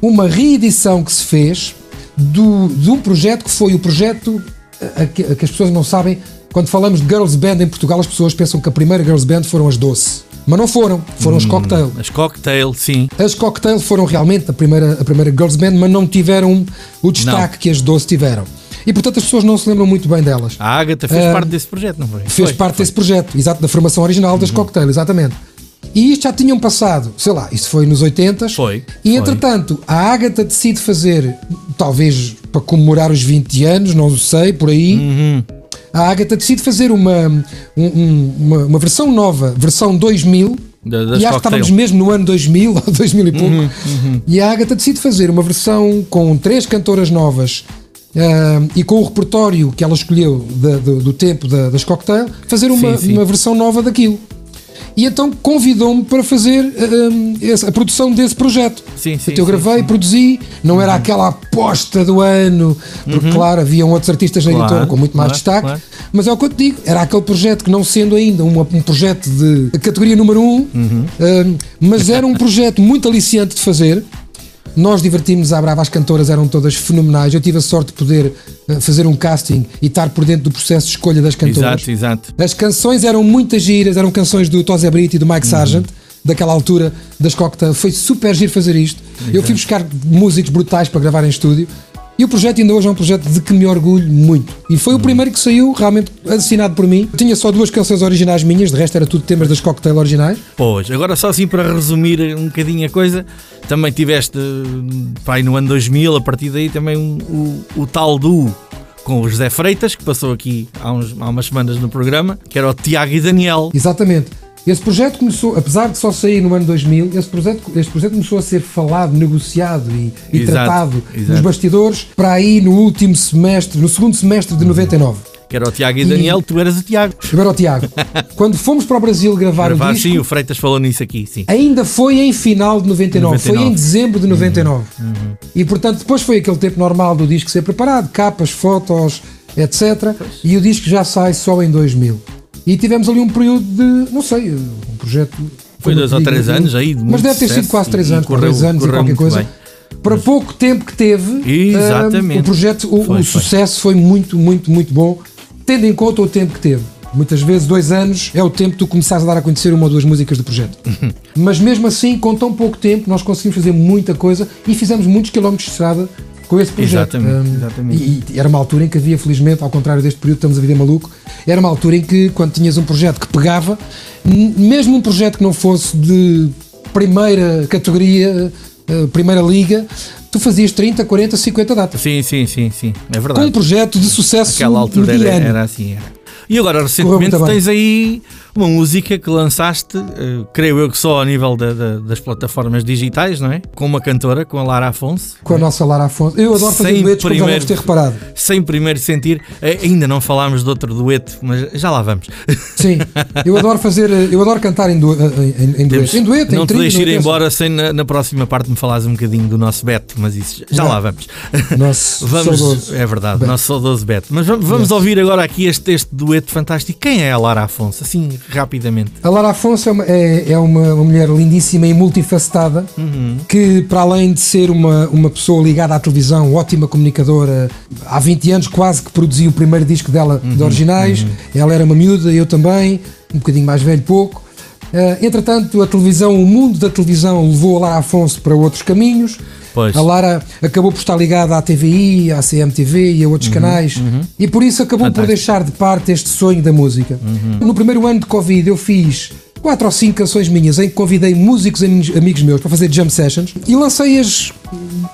uma reedição que se fez do, de um projeto que foi o projeto a, a que, a que as pessoas não sabem. Quando falamos de girls band em Portugal, as pessoas pensam que a primeira girls band foram as Doce. Mas não foram, foram as Cocktail. As cocktail, sim. As Cocktail foram realmente a primeira, a primeira girls band, mas não tiveram o destaque que as Doce tiveram. E portanto as pessoas não se lembram muito bem delas. A Agatha fez Ah, parte desse projeto, não foi? Fez Foi, parte foi. desse projeto, exato, da formação original das Cocktail, exatamente. E isto já tinham passado, sei lá, isso foi nos 80 Foi, E foi. entretanto, a Ágata decide fazer, talvez para comemorar os 20 anos, não sei, por aí. Uhum. A Ágata decide fazer uma, um- um- uma, uma versão nova, versão 2000. Da- das e acho que estávamos mesmo no ano 2000, ou 2000 e pouco. Uhum, E a Ágata decide fazer uma versão com três cantoras novas ah, e com o repertório que ela escolheu da- do, do tempo da- das cocktail, fazer uma, Sim, sim. uma versão nova daquilo. E então convidou-me para fazer ah, essa- a produção desse projeto. Sim, sim, Então eu gravei, sim. produzi, não era aquela aposta do ano, porque claro, haviam outros artistas na Uhum. Claro, editora com muito mais claro, destaque, claro. mas é o que eu te digo, era aquele projeto que não sendo ainda uma- um projeto de categoria número um, Uhum. hum, mas era um projeto muito aliciante de fazer. Nós divertimos à brava, as cantoras eram todas fenomenais. Eu tive a sorte de poder eh, fazer um casting e estar por dentro do processo de escolha das cantoras. Exato, exato. As canções eram muitas giras, eram canções do Tose Brito e do Uhum. Mike Sargent, daquela altura das cocktail. Foi super giro fazer isto. Eu fui buscar músicos brutais para gravar em estúdio. E o projeto ainda hoje é um projeto de que me orgulho muito. E foi o primeiro que saiu realmente assinado por mim. Tinha só duas canções originais minhas, de resto era tudo temas das cocktail originais. Pois, agora só assim para resumir um bocadinho a coisa, também tiveste, pai, no ano 2000, a partir daí também um- o, o tal duo com o José Freitas, que passou aqui há, uns, há umas semanas no programa, que era o Tiago e Daniel. Exatamente. Esse projeto começou, apesar de só sair no ano 2000, esse projeto, este projeto começou a ser falado, negociado e, e Exato, tratado exato. nos bastidores para aí no último semestre, no segundo semestre de 99. Que era o Tiago e Daniel, tu eras o Tiago. Agora o Tiago, quando fomos para o Brasil gravar Gravar, o disco, sim, o Freitas falou nisso aqui, sim. ainda foi em final de 99, foi 99. em dezembro de 99. Uhum. E portanto depois foi aquele tempo normal do disco ser preparado, capas, fotos, etc. E o disco já sai só em 2000. E tivemos ali um período de, não sei, um projeto. Foi dois ou três anos aí, de Mas deve ter sido quase três anos, correu- dois anos e qualquer coisa. bem. Para pouco tempo que teve, Exatamente. ah, o projeto, o, Foi, o foi. sucesso foi muito, muito, muito bom, tendo em conta o tempo que teve. Muitas vezes, dois anos é o tempo que tu começares a dar a conhecer uma ou duas músicas do projeto. Mas mesmo assim, com tão pouco tempo, nós conseguimos fazer muita coisa e fizemos muitos quilómetros de estrada com esse projeto. Exatamente, Hum, exatamente. E, e era uma altura em que havia, felizmente, ao contrário deste período, estamos a viver maluco, era uma altura em que, quando tinhas um projeto que pegava, mesmo um projeto que não fosse de primeira categoria, eh, primeira liga, tu fazias 30, 40, 50 datas. Sim, sim, sim, sim, é Com um verdade. projeto de sucesso Naquela altura era, era assim. Era. E agora, recentemente, tens aí uma música que lançaste, eh, creio eu que só ao nível da- da- das plataformas digitais, não é? Com uma cantora, com a Lara Afonso. Com a nossa Lara Afonso. Eu adoro fazer Sem duetos, como já primeiro- ter reparado. Sem primeiro sentir, eh, ainda não falámos de outro dueto, mas já lá vamos. Sim, eu adoro fazer, eh, eu adoro cantar em, du em, em dueto. Em dueto, não em te deixes ir embora sem na, na próxima parte me falares um bocadinho do nosso Beto, mas isso já Não. lá vamos. Nosso Vamos, saudoso. é verdade, Beto. nosso saudoso Beto. Mas vamos, vamos ouvir agora aqui este, este dueto fantástico. Quem é a Lara Afonso? Assim, rapidamente. A Lara Afonso é uma, é, é uma, uma mulher lindíssima e multifacetada Uhum. que, para além de ser uma, uma pessoa ligada à televisão, ótima comunicadora, há 20 anos quase que produziu o primeiro disco dela Uhum, de originais. Ela era uma miúda, eu também, um bocadinho mais velho, pouco. Eh, entretanto, a televisão, o mundo da televisão levou a Lara Afonso para outros caminhos. Pois. A Lara acabou por estar ligada à TVI, à CMTV e a outros canais e por isso acabou por Fantástico. deixar de parte este sonho da música. No primeiro ano de Covid eu fiz quatro ou cinco canções minhas em que convidei músicos amigos, amigos meus para fazer jam sessions e lancei as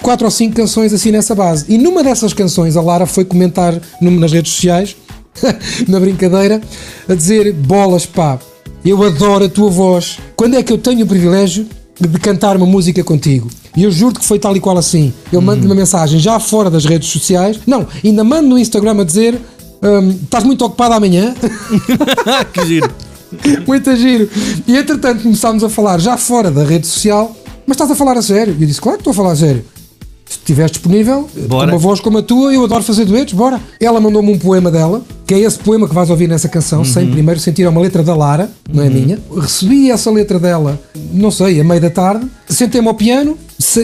quatro ou cinco canções assim nessa base. E numa dessas canções a Lara foi comentar nas redes sociais, na brincadeira, a dizer bolas pá, eu adoro a tua voz. Quando é que eu tenho o privilégio de cantar uma música contigo? E eu juro que foi tal e qual assim. Eu mando-lhe uma mensagem já fora das redes sociais. Não, ainda mando no Instagram a dizer hum, estás muito ocupado amanhã. que giro. Muito giro. E entretanto começámos a falar já fora da rede social, mas estás a falar a sério? E eu disse, claro que estou a falar a sério. Se estiveres disponível, com Bora. uma voz como a tua, eu adoro fazer duetos, bora. Ela mandou-me um poema dela, que é esse poema que vais ouvir nessa canção, sem primeiro sentir é uma letra da Lara, não é minha. Recebi essa letra dela, não sei, a meio da tarde, sentei-me ao piano,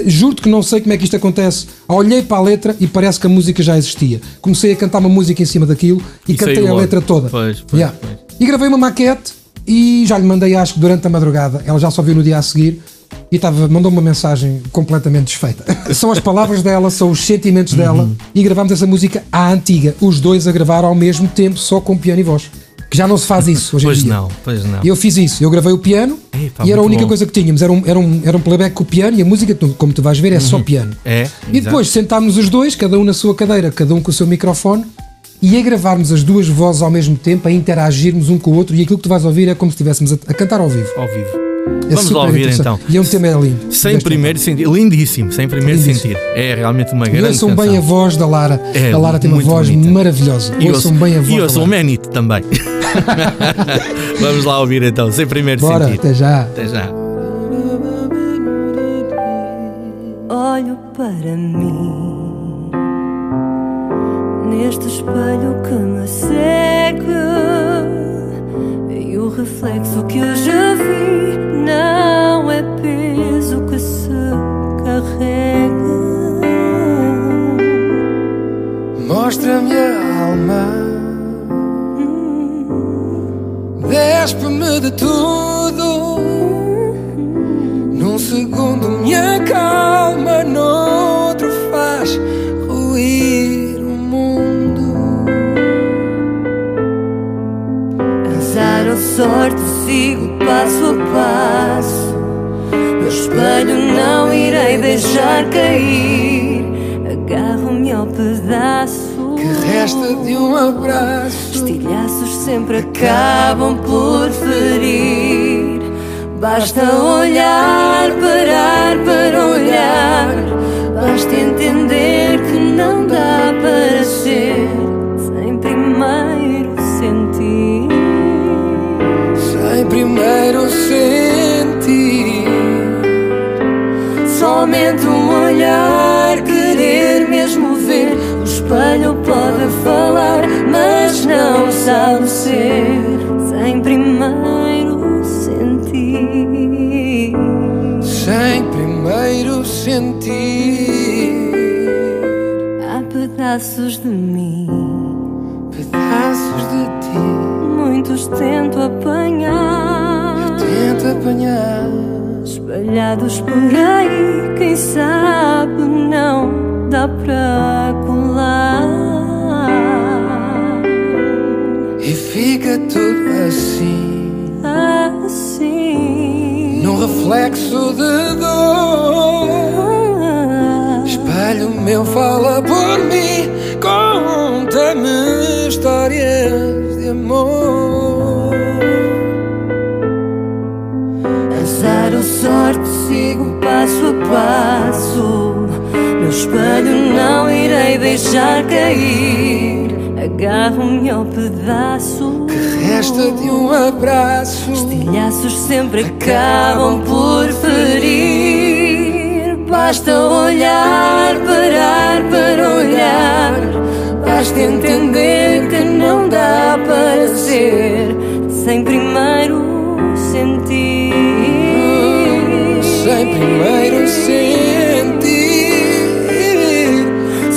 juro-te que não sei como é que isto acontece. Olhei para a letra e parece que a música já existia. Comecei a cantar uma música em cima daquilo e, E cantei a logo. letra toda. Pois, pois, Yeah. pois. E gravei uma maquete e já lhe mandei, acho que durante a madrugada. Ela já só viu no dia a seguir e estava, mandou uma mensagem completamente desfeita. são as palavras dela, são os sentimentos dela Uhum. e gravámos essa música à antiga, os dois a gravar ao mesmo tempo, só com piano e voz. Que já não se faz isso hoje Pois em dia. não, pois não. E eu fiz isso, eu gravei o piano Epá, e era a única bom. coisa que tínhamos. Era um, era, um, era um playback com o piano e a música, como tu vais ver, é só piano. É, E depois sentámos os dois, cada um na sua cadeira, cada um com o seu microfone, e a gravarmos as duas vozes ao mesmo tempo, a interagirmos um com o outro, e aquilo que tu vais ouvir é como se estivéssemos a, a cantar ao vivo. ao vivo. É Vamos lá ouvir então. E é um tema lindo. Sem primeiro sentir, lindíssimo, sem primeiro Lindíssimo. sentir. É realmente uma E grande ouçam canção. bem a voz da Lara. É, a Lara tem uma voz bonita. maravilhosa. E ouçam bem a voz E sou o. Manit também. Vamos lá ouvir então, sem primeiro Bora, sentir. até já. Até já. Olho para mim neste espelho que me segue reflexo que já vi não é peso que se carrega. Mostra-me a alma, despe-me de tudo. Num segundo me acalma, noutro sorte, sigo passo a passo. No espelho não irei deixar cair. Agarro-me ao pedaço. Que resta de um abraço. Estilhaços sempre acabam por ferir. Basta olhar, parar para olhar. Basta entender que não dá para ser primeiro sentir. Somente um olhar, querer mesmo ver. O espelho pode falar, mas não sabe ser sem primeiro sentir. Sem primeiro sentir. Há pedaços de mim, Pedaços de ti. muitos tento apanhar. Tenta apanhar. Espalhados por aí, quem sabe não dá para colar. E fica tudo assim. Assim. Num reflexo de dor. Espelho meu fala por mim. Conta-me histórias de amor. Passo. Meu espelho não irei deixar cair. Agarro-me ao pedaço. Resta de um abraço. Estilhaços sempre acabam por ferir. Basta olhar, parar para olhar. Basta entender que não dá para ser sem primeiro sentir. Sem primeiro sentir.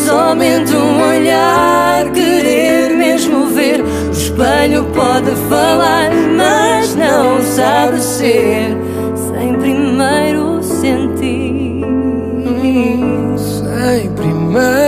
Somente um olhar, querer mesmo ver. O espelho pode falar, mas não sabe ser sem primeiro sentir. Sem primeiro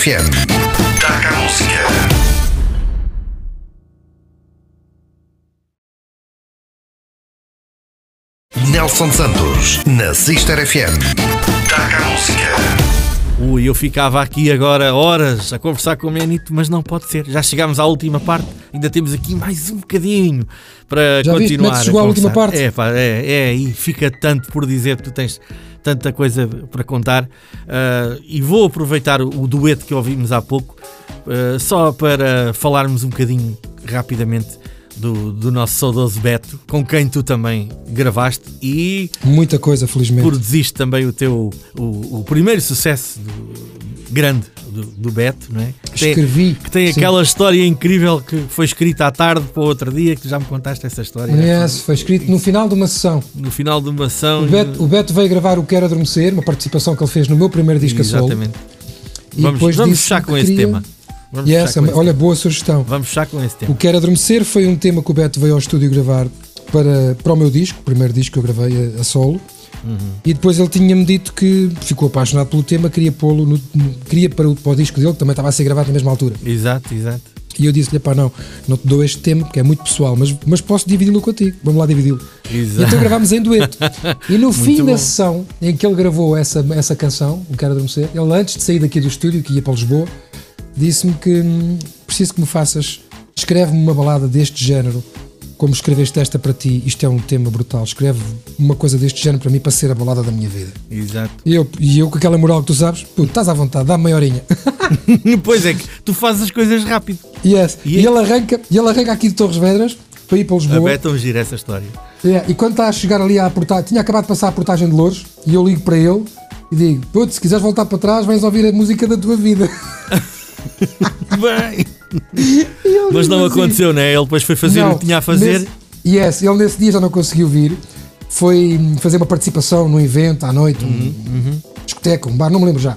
FM. Taca a música. Nelson Santos. Na Sister FM. Taca a música. Ui, eu ficava aqui agora horas a conversar com o Menito, mas não pode ser. Já chegámos à última parte, ainda temos aqui mais um bocadinho para Já viste como é continuar. que chegou a à última parte? É, pá, é, é, e fica tanto por dizer, tu tens tanta coisa para contar. Ah, e vou aproveitar o, o dueto que ouvimos há pouco, ah, só para falarmos um bocadinho rapidamente do, do nosso saudoso Beto, com quem tu também gravaste e Muita coisa, felizmente. produziste também o teu o, o primeiro sucesso do- grande do, do Beto, não é? Que tem, Escrevi. que tem sim. aquela história incrível que foi escrita à tarde para o outro dia, que tu já me contaste essa história. Yes, foi escrito no final de uma sessão. No final de uma ação. O Beto, o Beto veio gravar o Quero Adormecer, uma participação que ele fez no meu primeiro disco a solo. Exatamente. E Vamos, depois vamos fechar que com esse queria- tema. Vamos Yes, fechar esse olha, boa sugestão. Vamos fechar com esse tema. O Quero Adormecer foi um tema que o Beto veio ao estúdio gravar para, para o meu disco, o primeiro disco que eu gravei a, a solo. Uhum. E depois ele tinha-me dito que ficou apaixonado pelo tema, queria pô-lo, no- queria para o, para o disco dele, que também estava a ser gravado na mesma altura. Exato, exato. E eu disse-lhe, pá, não, não te dou este tema porque é muito pessoal, mas, mas posso dividi-lo contigo, vamos lá dividi-lo. E Exato. então gravámos em dueto. E no fim bom. da sessão em que ele gravou essa, essa canção, O Quero Adormecer, ele antes de sair daqui do estúdio, que ia para Lisboa, disse-me que hum, preciso que me faças, escreve-me uma balada deste género, como escreveste esta para ti, isto é um tema brutal, escreve uma coisa deste género para mim para ser a balada da minha vida. Exato. E eu, e eu com aquela moral que tu sabes, puto, estás à vontade, dá-me meia horinha. pois é que tu fazes as coisas rápido. yes. E E, ele arranca, e ele arranca aqui de Torres Vedras para ir para A Lisboa. Beto gira essa história. É, e quando está a chegar ali à portagem, tinha acabado de passar a portagem de Louros e eu ligo para ele e digo: Putz, se quiseres voltar para trás, vens ouvir a música da tua vida. Bem. Mas não assim, aconteceu, né? Ele depois foi fazer "Não, o que tinha a fazer. Nesse, yes, ele nesse dia já não conseguiu vir. Foi hum, fazer uma participação num evento à noite, Uhum, um discoteca, um bar, não me lembro já.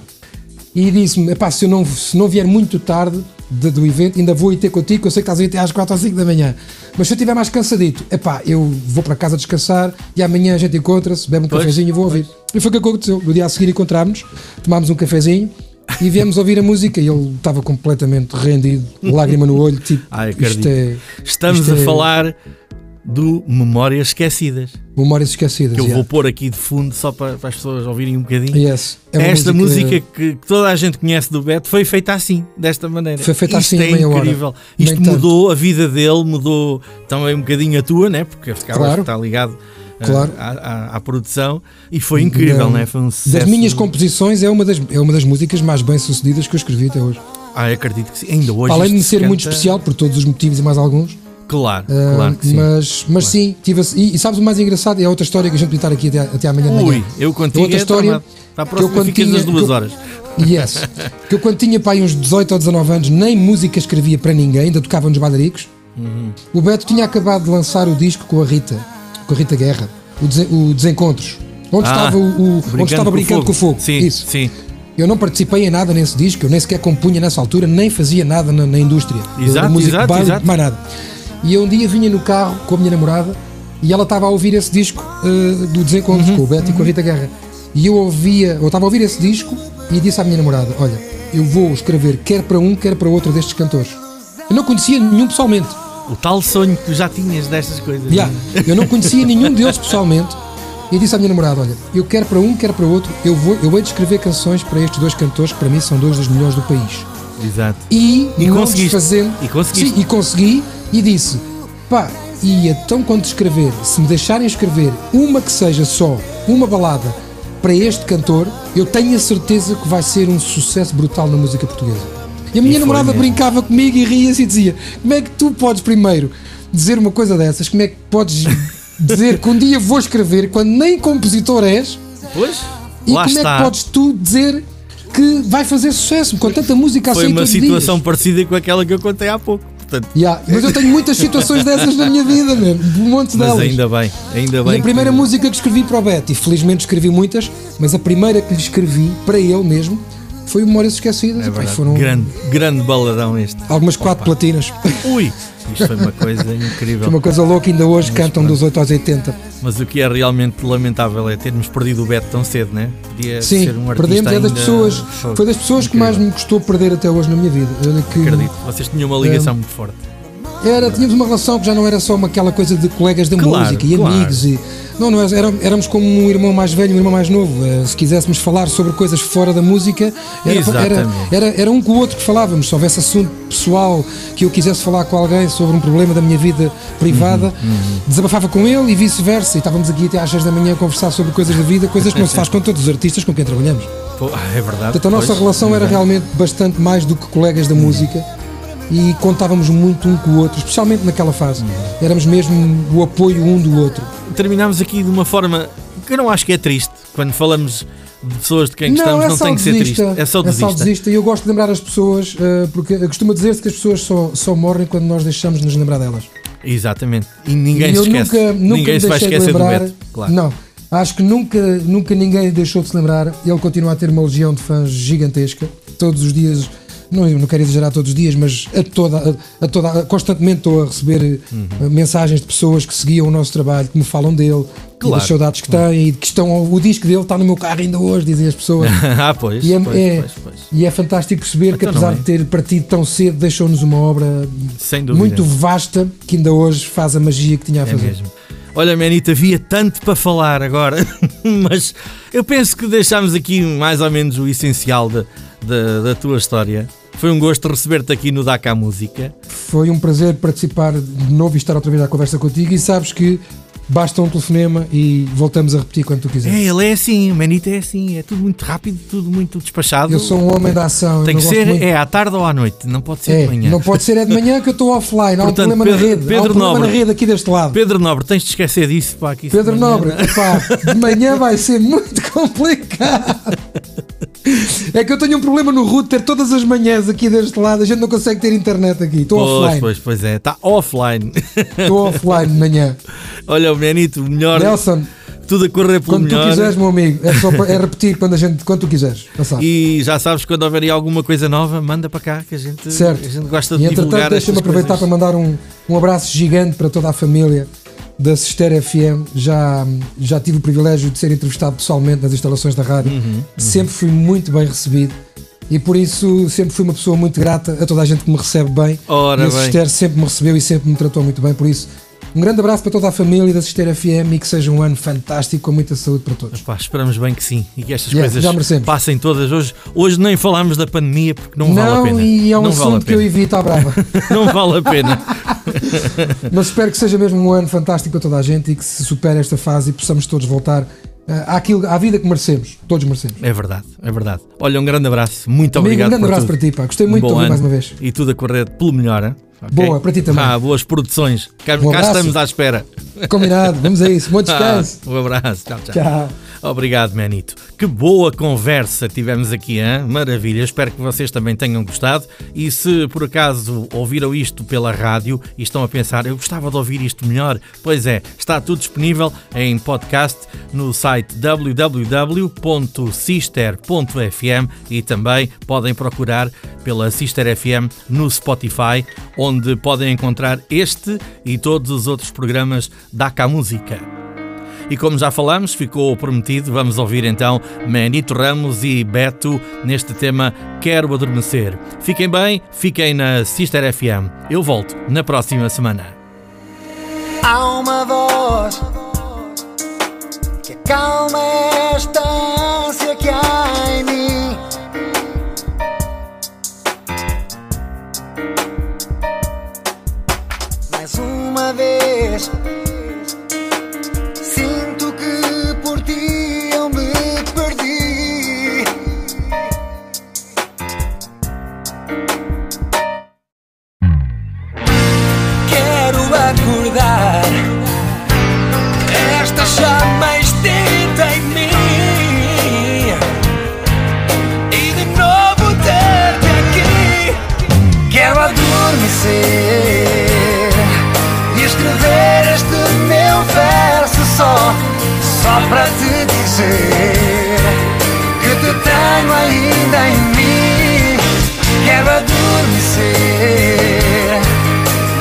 E disse-me: "Epá, se eu não, se não vier muito tarde de- do evento, ainda vou ir ter contigo, eu sei que estás a ir até às 4 ou 5 da manhã. Mas se eu estiver mais cansadito, epá, eu vou para casa descansar e amanhã a gente encontra-se, bebe um Pois, cafezinho e vou ouvir. E foi o que aconteceu. No dia a seguir encontrámos-nos, tomámos um cafezinho e viemos ouvir a música e ele estava completamente rendido, lágrima no olho, tipo, Ai, isto é Estamos isto a é falar do Memórias Esquecidas. memórias esquecidas. Que eu yeah. vou pôr aqui de fundo só para, para as pessoas ouvirem um bocadinho. Yes. É Esta música, que, que toda a gente conhece do Beto foi feita assim, desta maneira. Foi feita Isto assim é meia hora. incrível. Nem Isto tanto. mudou a vida dele, mudou também um bocadinho a tua, né? Porque ficava Claro. está ligado Claro. à, à- à produção e foi incrível, Não. né? Foi um sucesso. Das minhas composições é uma das, é uma das músicas mais bem sucedidas que eu escrevi até hoje. Ah, acredito que sim. Ainda hoje. Além de se ser muito especial por todos os motivos e mais alguns. Claro, ah, claro que sim. Mas, mas sim, tive a- e, e sabes o mais engraçado? É outra história que a gente podia estar aqui até, até amanhã de manhã. Ui, eu contigo outra é história tramado. Para a que eu próxima quando ficas tinha- as duas que eu- horas. Yes. que eu quando tinha pai uns 18 ou 19 anos nem música escrevia para ninguém, ainda tocava nos badaricos. Uhum. O Beto tinha acabado de lançar o disco com a Rita, com a Rita Guerra, o, Desen- o Desencontros. Onde Ah, estava, o, o- onde estava brincando com o fogo. Sim, Isso. sim. Eu não participei em nada nesse disco, eu nem sequer compunha nessa altura, nem fazia nada na, na indústria. Exato, música exato, baile, exato. mais nada. E eu um dia vinha no carro com a minha namorada e ela estava a ouvir esse disco eh, do Desencontros Uhum, com o Beto e com a Rita Guerra. E eu ouvia, eu estava a ouvir esse disco e disse à minha namorada: Olha, eu vou escrever quer para um, quer para outro destes cantores. Eu não conhecia nenhum pessoalmente. O tal sonho que tu já tinhas destas coisas. Yeah, eu não conhecia nenhum deles pessoalmente. E disse à minha namorada: Olha, eu quero para um, quero para outro, eu vou, eu vou escrever canções para estes dois cantores que para mim são dois dos melhores do país. Exato. E, E não desfazendo. E conseguiste. Sim, e consegui e disse: pá, e então quando escrever, se me deixarem escrever uma que seja só, uma balada para este cantor, eu tenho a certeza que vai ser um sucesso brutal na música portuguesa. E a minha foi namorada mesmo. brincava comigo e ria-se e dizia: como é que tu podes primeiro dizer uma coisa dessas? Como é que podes dizer que um dia vou escrever quando nem compositor és? Pois, E lá como está. é que podes tu dizer que vai fazer sucesso com tanta música a Foi uma situação dias? parecida com aquela que eu contei há pouco. Portanto, Yeah, mas eu tenho muitas situações dessas na minha vida, mesmo, um monte mas delas. ainda bem, ainda bem. e a primeira que... música que escrevi para o Beto, e felizmente escrevi muitas, mas a primeira que lhe escrevi para ele mesmo foi Memórias Esquecidas. É E, pá, verdade. foram grande, grande baladão este. algumas quatro platinas. Ui, isto foi uma coisa incrível. Foi uma coisa louca, ainda hoje cantam dos 8 aos 80. Mas o que é realmente lamentável é termos perdido o Beto tão cedo, né? Podia Sim, ser um perdemos, é das pessoas, foi das pessoas que Incrível. mais me custou perder até hoje na minha vida. Que, Acredito, vocês tinham uma ligação muito forte. Era, tínhamos uma relação que já não era só uma, aquela coisa de colegas da Claro, música e claro. amigos e não, não era, éramos como um irmão mais velho e um irmão mais novo. Eh, Se quiséssemos falar sobre coisas fora da música, era, era, era, era um com o outro que falávamos. Se houvesse assunto pessoal que eu quisesse falar com alguém sobre um problema da minha vida privada, Uhum, desabafava com ele e vice-versa. E estávamos aqui até às 6 da manhã a conversar sobre coisas da vida, coisas que não se faz com todos os artistas com quem trabalhamos. Pô, é verdade. Portanto, a nossa pois. relação era realmente bastante mais do que colegas da música e contávamos muito um com o outro, especialmente naquela fase. Éramos mesmo o apoio um do outro. Terminámos aqui de uma forma que eu não acho que é triste. Quando falamos de pessoas de quem gostamos, não, é tem que ser triste. É só desista. desista. E eu gosto de lembrar as pessoas, eh, porque costuma dizer-se que as pessoas só, só morrem quando nós deixamos de nos lembrar delas. Exatamente. E ninguém e se eu esquece. nunca, nunca ninguém se vai esquecer lembrar. do Beto. Claro. Não. Acho que nunca, nunca ninguém deixou de se lembrar. Ele continua a ter uma legião de fãs gigantesca. Todos os dias, não, não quero exagerar todos os dias, mas a toda, a, a toda, constantemente estou a receber Uhum. eh, mensagens de pessoas que seguiam o nosso trabalho, que me falam dele, Claro. das saudades que têm, e que estão. O disco dele está no meu carro ainda hoje, dizem as pessoas. ah, pois. E é, pois, é- pois, pois. e é fantástico perceber que, Então apesar não é. de ter partido tão cedo, deixou-nos uma obra muito vasta que ainda hoje faz a magia que tinha a É fazer. mesmo. Olha, Manita, havia tanto para falar agora, mas eu penso que deixámos aqui mais ou menos o essencial da, da, da tua história. Foi um gosto receber-te aqui no DACA Música. Foi um prazer participar de novo e estar outra vez à conversa contigo. E sabes que basta um telefonema e voltamos a repetir quando tu É, quiseres. ele é assim, o Manita é assim, é tudo muito rápido, tudo muito despachado. Eu sou um homem da ação. Tem que ser, muito- é à tarde ou à noite, não pode ser É, de manhã. não pode ser é de manhã que eu estou offline. Há um Portanto, problema Pedro- na rede. Há um Pedro problema Nobre. na rede aqui deste lado. Pedro Nobre, tens de esquecer disso, pá, isso Pedro de manhã- Nobre, epá, de manhã vai ser muito complicado. É que eu tenho um problema no router todas as manhãs aqui deste lado. A gente não consegue ter internet aqui. Estou Pois, offline. pois, pois é, está offline. Estou offline de manhã. Olha, o Benito, o melhor, Nelson, tudo a correr pelo quando tu melhor. quiseres, meu amigo, é, só é repetir quando, a gente, quando tu quiseres. Já sabes. E já sabes, quando houver aí alguma coisa nova, manda para cá, que a gente, Certo. a gente gosta E de entretanto, divulgar deixa-me estas aproveitar para mandar um, um abraço gigante para toda a família da Sister FM. Já, já tive o privilégio de ser entrevistado pessoalmente nas instalações da rádio. Uhum, Sempre fui muito bem recebido e por isso sempre fui uma pessoa muito grata a toda a gente que me recebe bem. Ora e a. Sister sempre me recebeu e sempre me tratou muito bem. Por isso, um grande abraço para toda a família da Sister FM e que seja um ano fantástico com muita saúde para todos. Pá, esperamos bem que sim e que estas Yeah, coisas passem todas. Hoje, hoje nem falámos da pandemia porque não, vale a pena. e é um não vale assunto que eu evito à brava. Não vale a pena. Mas espero que seja mesmo um ano fantástico para toda a gente e que se supere esta fase e possamos todos voltar ah, àquilo, à vida que merecemos. Todos merecemos. É verdade, é verdade. Olha, um grande abraço. Muito Amigo, obrigado um grande abraço tudo. para ti, pá. Gostei Um muito de bom ouvir mais uma vez. E tudo a correr pelo melhor. hein? Ok? Boa, para ti também. Ah, boas produções. Cá, Um cá estamos à espera. Combinado, vamos a isso. Bom Ah, descanso. um abraço. Tchau, tchau. Tchau. Obrigado, Manito. Que boa conversa tivemos aqui, hein? maravilha. Espero que vocês também tenham gostado. E se por acaso ouviram isto pela rádio e estão a pensar, eu gostava de ouvir isto melhor, pois é, está tudo disponível em podcast no site www.sister.fm e também podem procurar pela Sister FM no Spotify, onde podem encontrar este e todos os outros programas da Cá Música. E como já falamos, ficou prometido, vamos ouvir então Manito Ramos e Beto neste tema Quero Adormecer. Fiquem bem, fiquem na Sister FM. Eu volto na próxima semana. Há uma voz que acalma esta ânsia que há em mim. Mais uma vez, que te tenho ainda em mim. Quero adormecer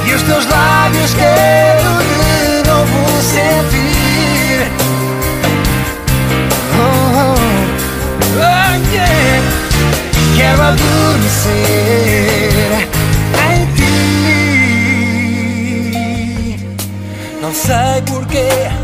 e os teus lábios quero de novo sentir. Oh, oh, oh yeah. Quero adormecer em ti. Não sei porquê.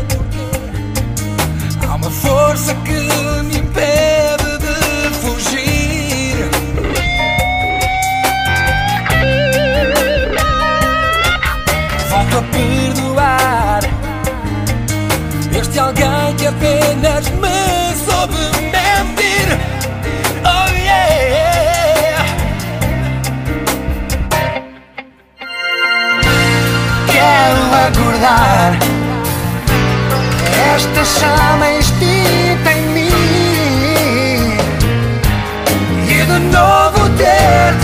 apagar esta chama extinta em mim. E de novo ter